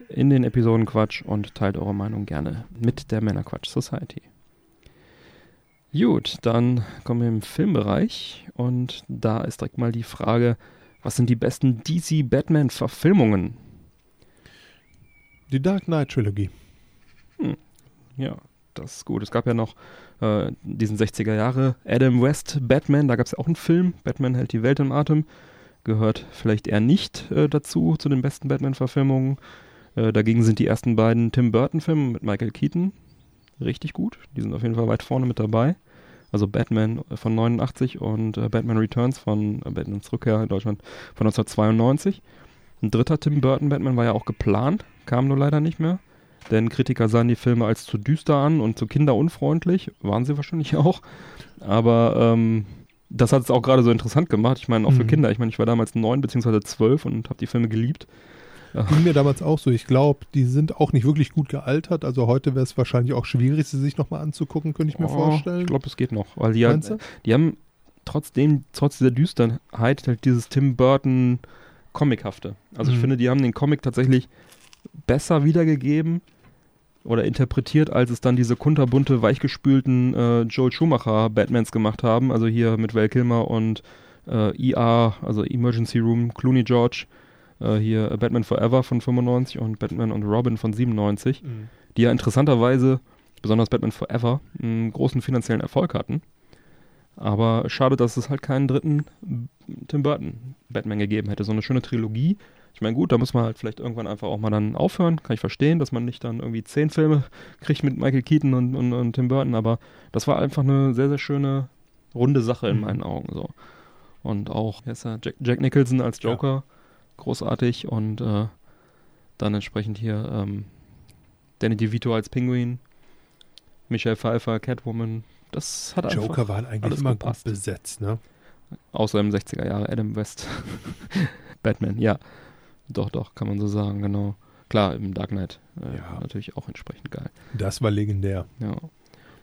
in den Episoden Quatsch und teilt eure Meinung gerne mit der Männerquatsch Society. Gut, dann kommen wir im Filmbereich und da ist direkt mal die Frage, was sind die besten DC Batman Verfilmungen? Die Dark Knight Trilogy. Ja, das ist gut. Es gab ja noch äh, diesen 60er Jahre Adam West Batman, da gab es ja auch einen Film, Batman hält die Welt im Atem. gehört vielleicht eher nicht äh, dazu, zu den besten Batman-Verfilmungen. Äh, dagegen sind die ersten beiden Tim Burton-Filme mit Michael Keaton richtig gut. Die sind auf jeden Fall weit vorne mit dabei. Also Batman von 89 und äh, Batman Returns von äh, Batmans Rückkehr in Deutschland von 1992. Ein dritter Tim Burton Batman war ja auch geplant, kam nur leider nicht mehr. Denn Kritiker sahen die Filme als zu düster an und zu kinderunfreundlich. Waren sie wahrscheinlich auch. Aber ähm, das hat es auch gerade so interessant gemacht. Ich meine, auch für Mhm. Kinder. Ich meine, ich war damals neun bzw. zwölf und habe die Filme geliebt. Ging mir damals auch so. Ich glaube, die sind auch nicht wirklich gut gealtert. Also heute wäre es wahrscheinlich auch schwierig, sie sich nochmal anzugucken, könnte ich mir Oh, vorstellen. Ich glaube, es geht noch. Weil die, Meinst du? die haben trotzdem, trotz dieser Düsternheit, halt dieses Tim Burton Comichafte. Also ich Mhm. finde, die haben den Comic tatsächlich besser wiedergegeben oder interpretiert, als es dann diese kunterbunte, weichgespülten äh, Joel Schumacher Batmans gemacht haben. Also hier mit Val Kilmer und äh, ER, also Emergency Room, Clooney George. Äh, hier Batman Forever von 95 und Batman und Robin von 97 Mhm. die ja interessanterweise, besonders Batman Forever, einen großen finanziellen Erfolg hatten. Aber schade, dass es halt keinen dritten Tim Burton Batman gegeben hätte. So eine schöne Trilogie. Ich meine, gut, da muss man halt vielleicht irgendwann einfach auch mal dann aufhören. Kann ich verstehen, dass man nicht dann irgendwie zehn Filme kriegt mit Michael Keaton und, und, und Tim Burton. Aber das war einfach eine sehr, sehr schöne, runde Sache in Mhm. meinen Augen. So. Und auch? Jack, Jack Nicholson als Joker, großartig. Und äh, dann entsprechend hier ähm, Danny DeVito als Pinguin, Michelle Pfeiffer, Catwoman. Das hat einfach, Joker waren eigentlich alles immer gepasst. gut besetzt, ne? außer im 60er Jahre Adam West. Batman, ja. Doch, doch, kann man so sagen, genau. Klar, im Dark Knight äh, Ja. natürlich auch entsprechend geil. Das war legendär. Ja,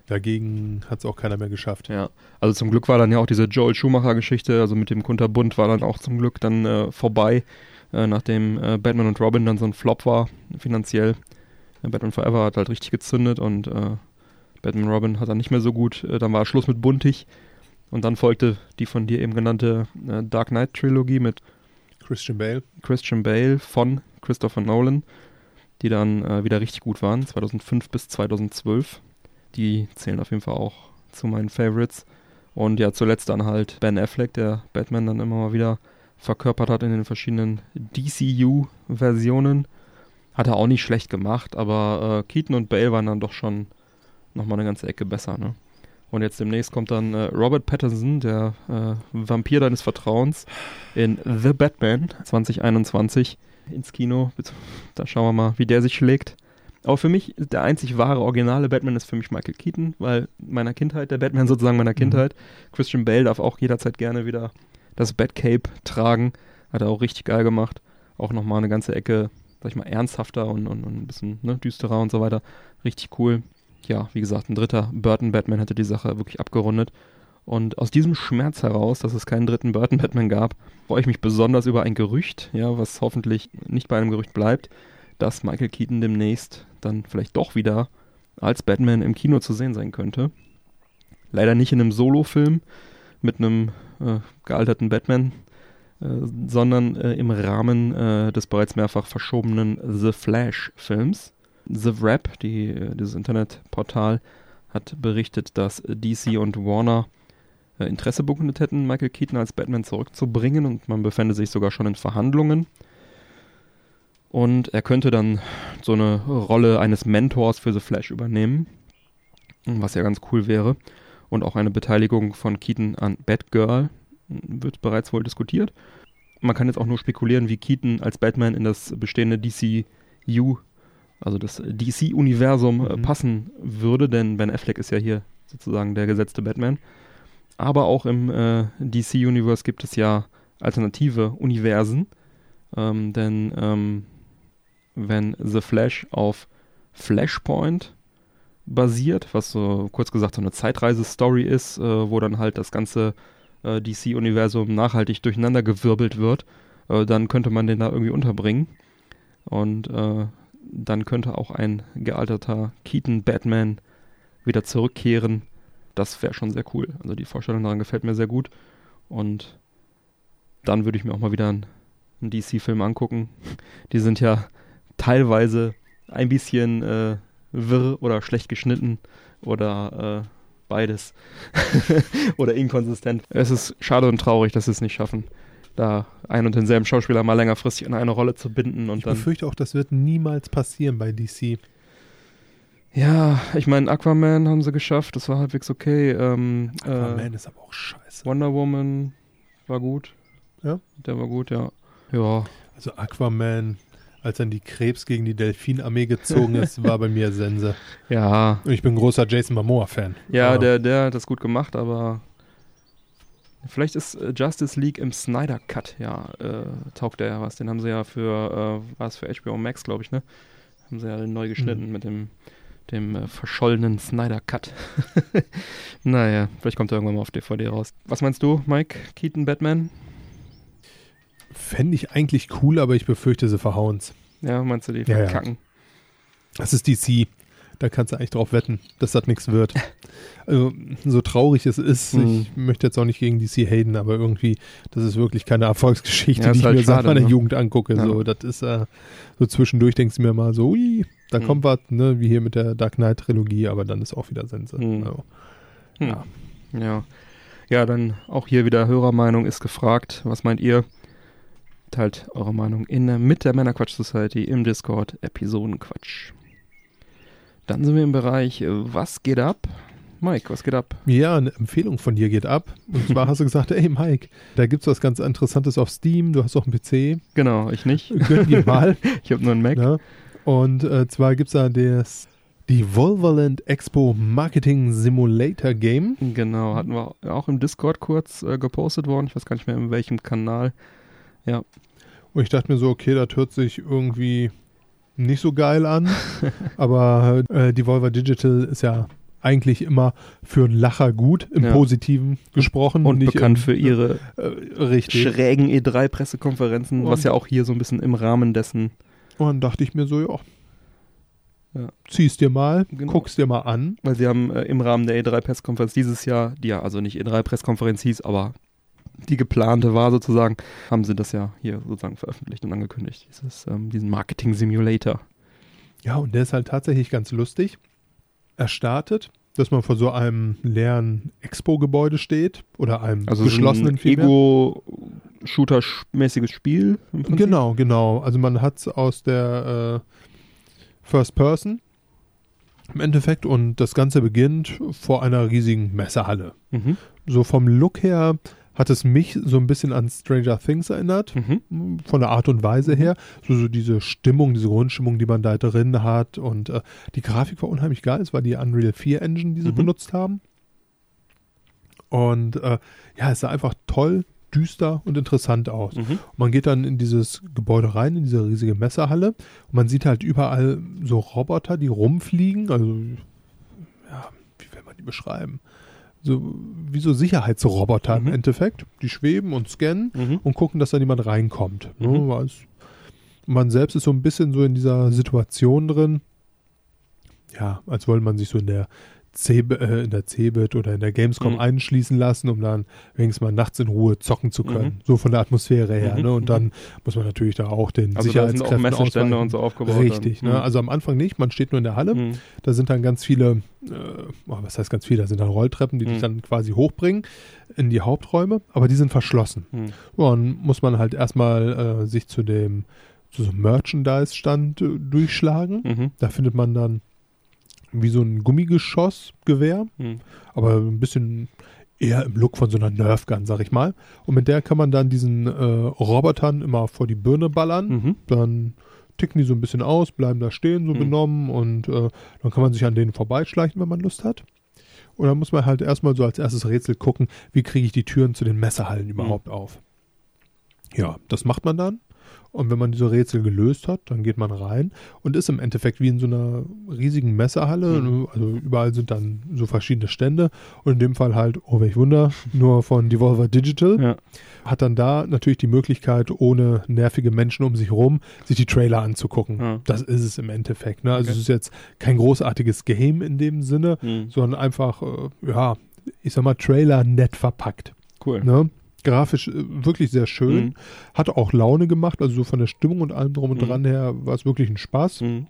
Dagegen hat es auch keiner mehr geschafft. ja. Also zum Glück war dann ja auch diese Joel Schumacher-Geschichte, also mit dem Kunterbund war dann auch zum Glück dann äh, vorbei, äh, nachdem äh, Batman und Robin dann so ein Flop war, finanziell. Äh, Batman Forever hat halt richtig gezündet und äh, Batman und Robin hat dann nicht mehr so gut. Äh, dann war Schluss mit Buntig. Und dann folgte die von dir eben genannte Dark Knight-Trilogie mit Christian Bale. Christian Bale von Christopher Nolan, die dann äh, wieder richtig gut waren, 2005 bis 2012. Die zählen auf jeden Fall auch zu meinen Favorites. Und ja, zuletzt dann halt Ben Affleck, der Batman dann immer mal wieder verkörpert hat in den verschiedenen DCU-Versionen. Hat er auch nicht schlecht gemacht, aber äh, Keaton und Bale waren dann doch schon nochmal eine ganze Ecke besser, ne? Und jetzt demnächst kommt dann äh, Robert Pattinson, der äh, Vampir deines Vertrauens, in The Batman 2021 ins Kino. Da schauen wir mal, wie der sich schlägt. Aber für mich, der einzig wahre, originale Batman ist für mich Michael Keaton, weil meiner Kindheit, der Batman sozusagen meiner Kindheit. Christian Bale darf auch jederzeit gerne wieder das Batcape tragen. Hat er auch richtig geil gemacht. Auch nochmal eine ganze Ecke, sag ich mal, ernsthafter und, und, und ein bisschen ne, düsterer und so weiter. Richtig cool. Ja, wie gesagt, ein dritter Burton-Batman hätte die Sache wirklich abgerundet. Und aus diesem Schmerz heraus, dass es keinen dritten Burton-Batman gab, freue ich mich besonders über ein Gerücht, ja, was hoffentlich nicht bei einem Gerücht bleibt, dass Michael Keaton demnächst dann vielleicht doch wieder als Batman im Kino zu sehen sein könnte. Leider nicht in einem Solo-Film mit einem äh, gealterten Batman, äh, sondern äh, im Rahmen äh, des bereits mehrfach verschobenen The Flash-Films. The Wrap, die, äh, dieses Internetportal, hat berichtet, dass DC und Warner äh, Interesse bekundet hätten, Michael Keaton als Batman zurückzubringen und man befände sich sogar schon in Verhandlungen. Und er könnte dann so eine Rolle eines Mentors für The Flash übernehmen, was ja ganz cool wäre. Und auch eine Beteiligung von Keaton an Batgirl wird bereits wohl diskutiert. Man kann jetzt auch nur spekulieren, wie Keaton als Batman in das bestehende DCU, also das DC-Universum, äh, Mhm. passen würde, denn Ben Affleck ist ja hier sozusagen der gesetzte Batman. Aber auch im äh, DC-Universe gibt es ja alternative Universen, ähm, denn ähm, wenn The Flash auf Flashpoint basiert, was so kurz gesagt so eine Zeitreise-Story ist, äh, wo dann halt das ganze äh, DC-Universum nachhaltig durcheinandergewirbelt wird, äh, dann könnte man den da irgendwie unterbringen. Und äh, dann könnte auch ein gealterter Keaton-Batman wieder zurückkehren. Das wäre schon sehr cool. Also die Vorstellung daran gefällt mir sehr gut. Und dann würde ich mir auch mal wieder einen, DC-Film angucken. Die sind ja teilweise ein bisschen äh, wirr oder schlecht geschnitten oder äh, beides oder inkonsistent. Es ist schade und traurig, dass sie es nicht schaffen, da ein und denselben Schauspieler mal längerfristig in eine Rolle zu binden und Ich dann. befürchte auch, das wird niemals passieren bei DC. Ja, ich meine, Aquaman haben sie geschafft, das war halbwegs okay. Ähm, Aquaman äh, ist aber auch scheiße. Wonder Woman war gut. Ja? Der war gut, ja. Ja, Also Aquaman, als dann die Krebs gegen die Delfinarmee gezogen ist, war bei mir Sense. ja, Und ich bin großer Jason Momoa-Fan. ja, Aber der, der hat das gut gemacht, aber vielleicht ist äh, Justice League im Snyder Cut, ja, äh, taugt der ja was. Den haben sie ja für, äh, war es für HBO Max, glaube ich, ne? Haben sie ja neu geschnitten Mhm. mit dem, dem äh, verschollenen Snyder Cut. naja, vielleicht kommt er irgendwann mal auf DVD raus. Was meinst du, Mike? Keaton Batman? Fände ich eigentlich cool, aber ich befürchte, sie verhauen's. Ja, meinst du die Ja, ja. verkacken? Das ist DC. Da kannst du eigentlich drauf wetten, dass das nichts wird. Also, so traurig es ist, Mhm. ich möchte jetzt auch nicht gegen DC haten, aber irgendwie, das ist wirklich keine Erfolgsgeschichte, Ja, die ich halt mir seit meiner ne? Jugend angucke. Ja. So, das ist äh, so zwischendurch denkst du mir mal so, ui, da Mhm. kommt was, ne, wie hier mit der Dark Knight Trilogie, aber dann ist auch wieder Sense. Mhm. Also, Hm. Ja. Ja. Ja, dann auch hier wieder Hörermeinung ist gefragt. Was meint ihr? Teilt eure Meinung in der, mit der Männerquatsch Society im Discord Episodenquatsch. Dann sind wir im Bereich äh, Was geht ab? Mike, was geht ab? Ja, eine Empfehlung von dir geht ab. Und zwar hast du gesagt, ey Mike, da gibt's was ganz Interessantes auf Steam, du hast auch einen PC, Genau, ich nicht. gönn dir mal. Ich habe nur einen Mac. Ne? Und äh, zwar gibt es da das, die Volvaland Expo Marketing Simulator Game. Genau, hatten wir auch im Discord kurz äh, gepostet worden. Ich weiß gar nicht mehr in welchem Kanal. Und ich dachte mir so, okay, das hört sich irgendwie nicht so geil an. aber äh, die Volva Digital ist ja eigentlich immer für einen Lacher gut, im Ja. Positiven gesprochen. Und nicht bekannt im, für ihre Äh, richtig. schrägen E3-Pressekonferenzen, was ja auch hier so ein bisschen im Rahmen dessen. Und dann dachte ich mir so, ja, Ja. zieh's dir mal, Genau. guck's dir mal an. Weil sie haben äh, im Rahmen der E3-Presskonferenz dieses Jahr, die ja also nicht E3-Presskonferenz hieß, aber die geplante war sozusagen, haben sie das ja hier sozusagen veröffentlicht und angekündigt. Dieses, ähm, diesen Marketing-Simulator. Ja, und der ist halt tatsächlich ganz lustig. Er startet, dass man vor so einem leeren Expo-Gebäude steht oder einem Also so geschlossenen ein vielmehr. Ego-Shooter-mäßiges Spiel. Genau, genau. Also man hat es aus der äh, First Person im Endeffekt und das Ganze beginnt vor einer riesigen Messehalle. Mhm. So vom Look her hat es mich so ein bisschen an Stranger Things erinnert. Mhm. von der Art und Weise her. So, so diese Stimmung, diese Grundstimmung, die man da drin hat. Und äh, die Grafik war unheimlich geil. Es war die Unreal 4 Engine, die sie Mhm. benutzt haben. Und äh, ja, es sah einfach toll, düster und interessant aus. Mhm. Man geht dann in dieses Gebäude rein, in diese riesige Messerhalle. Und man sieht halt überall so Roboter, die rumfliegen. Also, ja, wie will man die beschreiben? So, wie so Sicherheitsroboter Mhm. im Endeffekt. Die schweben und scannen Mhm. und gucken, dass da niemand reinkommt. Mhm. Ne, weil es- man selbst ist so ein bisschen so in dieser Situation drin, ja, als wollte man sich so in der Cebit, äh, in der Cebit oder in der Gamescom Mhm. einschließen lassen, um dann wenigstens mal nachts in Ruhe zocken zu können. Mhm. So von der Atmosphäre her. Mhm. Ne? Und dann muss man natürlich da auch den Also da sind auch Sicherheitskräften und so aufgebaut. Richtig, ne? also am Anfang nicht, man steht nur in der Halle, Mhm. da sind dann ganz viele, äh, oh, was heißt ganz viele, da sind dann Rolltreppen, die dich Mhm. dann quasi hochbringen in die Haupträume, aber die sind verschlossen. Mhm. Dann muss man halt erstmal äh, sich zu dem zu so einem Merchandise-Stand äh, durchschlagen. Mhm. Da findet man dann wie so ein Gummigeschossgewehr, Mhm. aber ein bisschen eher im Look von so einer Nerfgun, sag ich mal. Und mit der kann man dann diesen äh, Robotern immer vor die Birne ballern. Mhm. Dann ticken die so ein bisschen aus, bleiben da stehen, so Mhm. benommen und äh, dann kann man sich an denen vorbeischleichen, wenn man Lust hat. Und dann muss man halt erstmal so als erstes Rätsel gucken, wie kriege ich die Türen zu den Messerhallen überhaupt auf. Ja, das macht man dann. Und wenn man diese Rätsel gelöst hat, dann geht man rein und ist im Endeffekt wie in so einer riesigen Messerhalle. Mhm. Also überall sind dann so verschiedene Stände. Und in dem Fall halt, oh welch Wunder, nur von Devolver Digital. Ja. Hat dann da natürlich die Möglichkeit, ohne nervige Menschen um sich rum, sich die Trailer anzugucken. Ja. Das ist es im Endeffekt. Ne? Also Okay. es ist jetzt kein großartiges Game in dem Sinne, Mhm. sondern einfach, äh, ja, ich sag mal, Trailer nett verpackt. Cool. Ne? Grafisch äh, wirklich sehr schön. Mhm. Hat auch Laune gemacht, also so von der Stimmung und allem drum und Mhm. dran her war es wirklich ein Spaß. Mhm.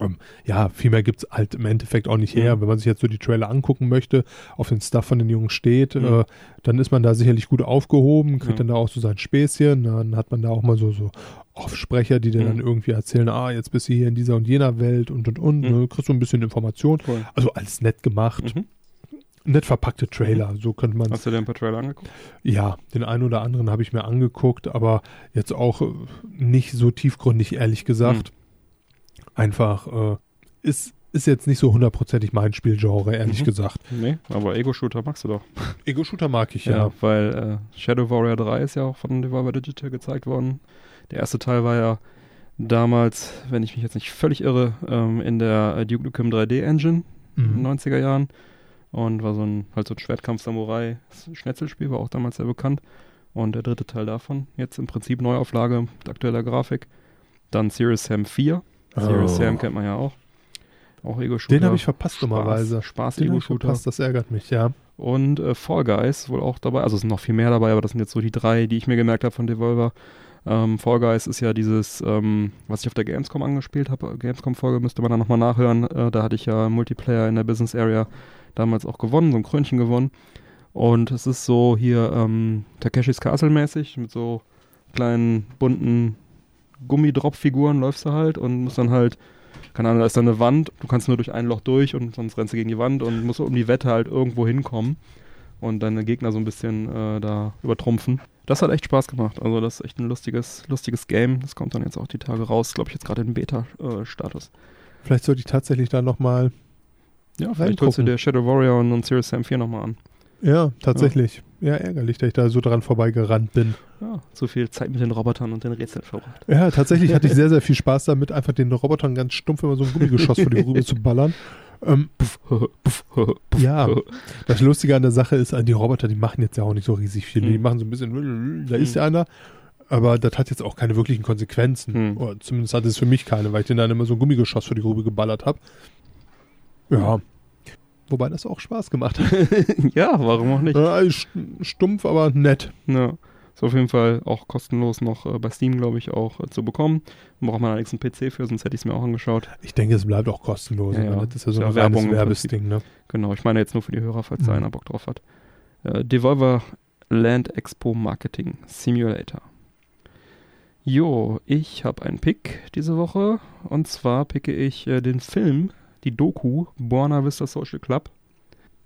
Ähm, ja, viel mehr gibt es halt im Endeffekt auch nicht her. Mhm. Wenn man sich jetzt so die Trailer angucken möchte, auf den Stuff von den Jungs steht, Mhm. äh, dann ist man da sicherlich gut aufgehoben, kriegt Ja. dann da auch so sein Späßchen. Dann hat man da auch mal so, so Offsprecher, die dir Mhm. dann irgendwie erzählen, ah, jetzt bist du hier in dieser und jener Welt und und und. Mhm. Ne? Kriegst so ein bisschen Information. Cool. Also alles nett gemacht, Mhm. Nett verpackte Trailer, so könnte man Hast du dir ein paar Trailer angeguckt? ja, den einen oder anderen habe ich mir angeguckt, aber jetzt auch äh, nicht so tiefgründig, ehrlich gesagt. Einfach äh, ist, ist jetzt nicht so hundertprozentig mein Spielgenre, ehrlich Mhm. gesagt. Nee, aber Ego-Shooter magst du doch. Ego-Shooter mag ich Ja, ja. weil äh, Shadow Warrior 3 ist ja auch von Devolver Digital gezeigt worden. Der erste Teil war ja damals, wenn ich mich jetzt nicht völlig irre, ähm, in der äh, Duke Nukem 3D Engine in den Mhm. 90er Jahren und war so ein halt so ein Schwertkampf-Samurai-Schnetzelspiel, war auch damals sehr bekannt. Und der dritte Teil davon, jetzt im Prinzip Neuauflage mit aktueller Grafik. Dann Serious Sam 4. Serious Oh. Sam kennt man ja auch. Auch Ego-Shooter. Den habe ich verpasst, dummerweise. Spaß ich Ego-Shooter. das ärgert mich, ja. Und äh, Fall Guys wohl auch dabei. Also es sind noch viel mehr dabei, aber das sind jetzt so die drei, die ich mir gemerkt habe von Devolver. Ähm, Fall Guys ist ja dieses, ähm, was ich auf der Gamescom angespielt habe. Gamescom-Folge müsste man da nochmal nachhören. Äh, da hatte ich ja Multiplayer in der Business Area damals auch gewonnen, so ein Krönchen gewonnen. Und es ist so hier ähm, Takeshis Castle mäßig mit so kleinen bunten Gummidrop-Figuren läufst du halt und musst dann halt, keine Ahnung, da ist da eine Wand, du kannst nur durch ein Loch durch und sonst rennst du gegen die Wand und musst um die Wette halt irgendwo hinkommen und deine Gegner so ein bisschen äh, da übertrumpfen. Das hat echt Spaß gemacht. Also das ist echt ein lustiges, lustiges Game. Das kommt dann jetzt auch die Tage raus, glaube ich jetzt gerade in Beta-Status. Vielleicht sollte ich tatsächlich da nochmal. Ja, vielleicht holst du dir Shadow Warrior und, und Serious Sam 4 nochmal an. Ja, tatsächlich. Ja. ärgerlich, dass ich da so dran vorbeigerannt bin. Ja, zu viel Zeit mit den Robotern und den Rätseln verbracht. Ja, tatsächlich hatte ich sehr, sehr viel Spaß damit, einfach den Robotern ganz stumpf immer so ein Gummigeschoss vor die Rübe zu ballern. Ähm, ja, das Lustige an der Sache ist, die Roboter, die machen jetzt ja auch nicht so riesig viel. Die Hm. machen so ein bisschen, da ist Hm. ja einer. Aber das hat jetzt auch keine wirklichen Konsequenzen. Hm. Oder zumindest hat es für mich keine, weil ich den dann immer so ein Gummigeschoss vor die Grube geballert habe. Ja. Wobei das auch Spaß gemacht hat. ja, warum auch nicht? St- stumpf, aber nett. Ja, ist auf jeden Fall auch kostenlos noch äh, bei Steam, glaube ich, auch äh, zu bekommen. Braucht man allerdings einen PC für, sonst hätte ich es mir auch angeschaut. Ich denke, es bleibt auch kostenlos. Ja, ja. Das ist ja so ein ja reines Werbung Werbesding, ne? Genau, ich meine jetzt nur für die Hörer, falls da Mhm. einer Bock drauf hat. Äh, Devolver Land Expo Marketing Simulator. Jo, ich habe einen Pick diese Woche. Und zwar picke ich äh, den Film, die Doku, Buona Vista Social Club.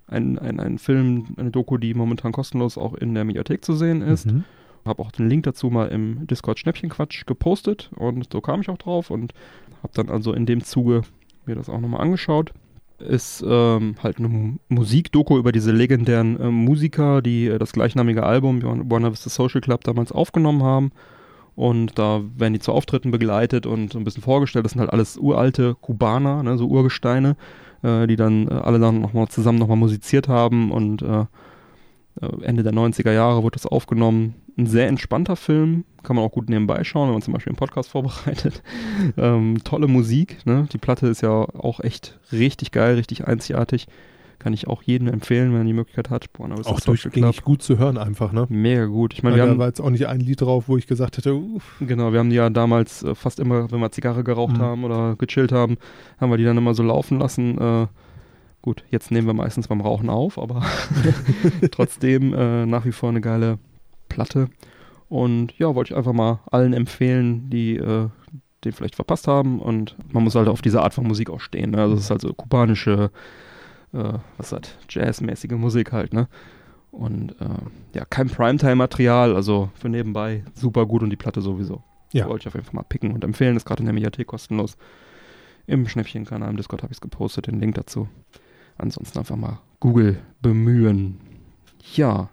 Ein, ein, ein Film, eine Doku, die momentan kostenlos auch in der Mediathek zu sehen ist. Mhm. Habe auch den Link dazu mal im Discord Schnäppchenquatsch gepostet und so kam ich auch drauf und habe dann also in dem Zuge mir das auch nochmal angeschaut. Ist ähm, halt eine Mu- Musikdoku über diese legendären äh, Musiker, die äh, das gleichnamige Album Buona Vista Social Club damals aufgenommen haben. Und da werden die zu Auftritten begleitet und ein bisschen vorgestellt. Das sind halt alles uralte Kubaner, ne, so Urgesteine, äh, die dann äh, alle dann nochmal zusammen nochmal musiziert haben und äh, äh, Ende der 90er Jahre wurde das aufgenommen. Ein sehr entspannter Film, kann man auch gut nebenbei schauen, wenn man zum Beispiel einen Podcast vorbereitet. ähm, tolle Musik, ne? Die Platte ist ja auch echt richtig geil, richtig einzigartig. Kann ich auch jedem empfehlen, wenn er die Möglichkeit hat. Boah, na, ist Auch durchgängig gut zu hören einfach, ne? Mega gut. Ich meine, wir da haben, war jetzt auch nicht ein Lied drauf, wo ich gesagt hätte, uff, genau, wir haben die ja damals äh, fast immer, wenn wir Zigarre geraucht Mhm. haben oder gechillt haben, haben wir die dann immer so laufen lassen. Äh, gut, jetzt nehmen wir meistens beim Rauchen auf, aber trotzdem äh, nach wie vor eine geile Platte. Und ja, wollte ich einfach mal allen empfehlen, die äh, den vielleicht verpasst haben. Und man muss halt auf diese Art von Musik auch stehen. Ne? Also es ist halt so kubanische, äh, was hat, jazzmäßige Musik halt, ne? Und äh, ja, kein Primetime-Material, also für nebenbei super gut und die Platte sowieso. Ja. Wollte ich auf jeden Fall mal picken und empfehlen. Ist gerade in der Mediathek kostenlos. Im Schnäppchenkanal im Discord habe ich es gepostet, den Link dazu. Ansonsten einfach mal Google bemühen. Ja,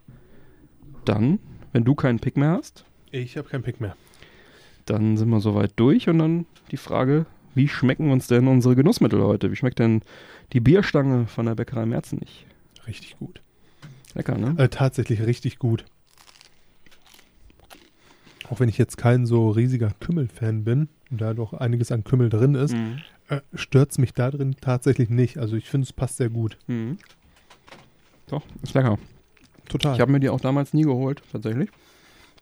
dann, wenn du keinen Pick mehr hast, ich habe keinen Pick mehr. dann sind wir soweit durch und dann die Frage, wie schmecken uns denn unsere Genussmittel heute? Wie schmeckt denn die Bierstange von der Bäckerei Merzenich? Richtig gut. Lecker, ne? Äh, tatsächlich richtig gut. Auch wenn ich jetzt kein so riesiger Kümmel-Fan bin und da doch einiges an Kümmel drin ist, Mhm. äh, stört es mich da drin tatsächlich nicht. Also ich finde, es passt sehr gut. Mhm. Doch, ist lecker. Total. Ich habe mir die auch damals nie geholt, tatsächlich.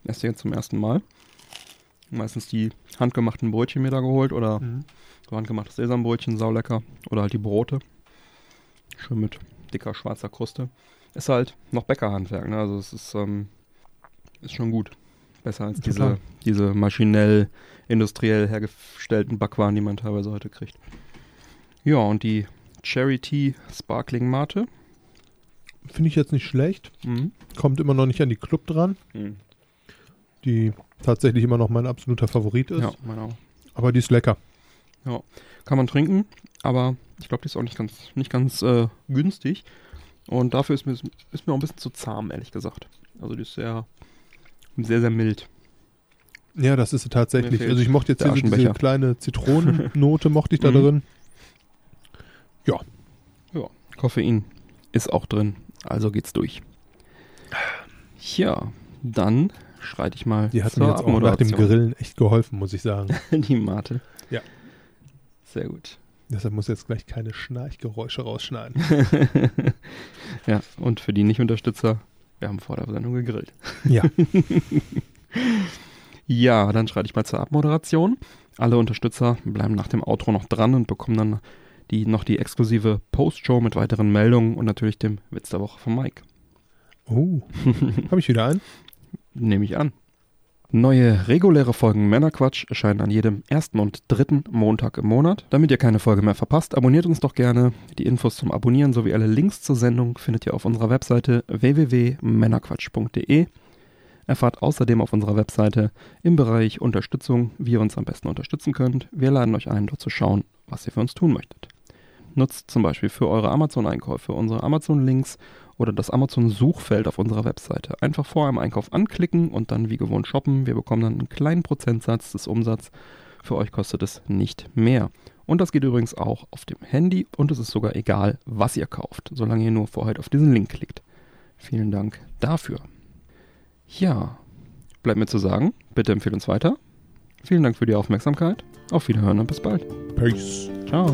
Erst jetzt zum ersten Mal. Meistens die handgemachten Brötchen mir da geholt oder Mhm. so handgemachtes Sesambrötchen, saulecker. Oder halt die Brote. Schön mit dicker schwarzer Kruste. Ist halt noch Bäckerhandwerk, ne? Also es ist, ähm, ist schon gut. Besser als diese, diese maschinell, industriell hergestellten Backwaren, die man teilweise heute kriegt. Ja, und die Cherry Tea Sparkling Mate. Finde ich jetzt nicht schlecht. Mhm. Kommt immer noch nicht an die Club dran, Mhm. die tatsächlich immer noch mein absoluter Favorit ist. Ja, meine auch. Aber die ist lecker. Kann man trinken, aber ich glaube, die ist auch nicht ganz, nicht ganz äh, günstig. Und dafür ist mir, ist mir auch ein bisschen zu zahm, ehrlich gesagt. Also die ist sehr, sehr, sehr mild. Ja, das ist sie tatsächlich. Also ich mochte jetzt diese, diese kleine Zitronennote mochte ich da Mhm. drin. Koffein ist auch drin, also geht's durch. Ja, dann schreite ich mal Die hat mir jetzt auch nach dem. Grillen echt geholfen, muss ich sagen. Die Mate. Ja. Sehr gut. Deshalb muss jetzt gleich keine Schnarchgeräusche rausschneiden. ja, und für die Nicht-Unterstützer, wir haben vor der Sendung gegrillt. Ja. Ja, dann schreite ich mal zur Abmoderation. Alle Unterstützer bleiben nach dem Outro noch dran und bekommen dann die, noch die exklusive Post-Show mit weiteren Meldungen und natürlich dem Witz der Woche von Mike. Oh, habe ich wieder einen? Nehme ich an. Neue reguläre Folgen Männerquatsch erscheinen an jedem ersten und dritten Montag im Monat. Damit ihr keine Folge mehr verpasst, abonniert uns doch gerne. Die Infos zum Abonnieren sowie alle Links zur Sendung findet ihr auf unserer Webseite www.männerquatsch.de. Erfahrt außerdem auf unserer Webseite im Bereich Unterstützung, wie ihr uns am besten unterstützen könnt. Wir laden euch ein, dort zu schauen, was ihr für uns tun möchtet. Nutzt zum Beispiel für eure Amazon-Einkäufe unsere Amazon-Links oder das Amazon-Suchfeld auf unserer Webseite. Einfach vor einem Einkauf anklicken und dann wie gewohnt shoppen. Wir bekommen dann einen kleinen Prozentsatz des Umsatzes. Für euch kostet es nicht mehr. Und das geht übrigens auch auf dem Handy und es ist sogar egal, was ihr kauft, solange ihr nur vorher auf diesen Link klickt. Vielen Dank dafür. Ja, bleibt mir zu sagen, bitte empfehlt uns weiter. Vielen Dank für die Aufmerksamkeit. Auf Wiederhören und bis bald. Peace. Ciao.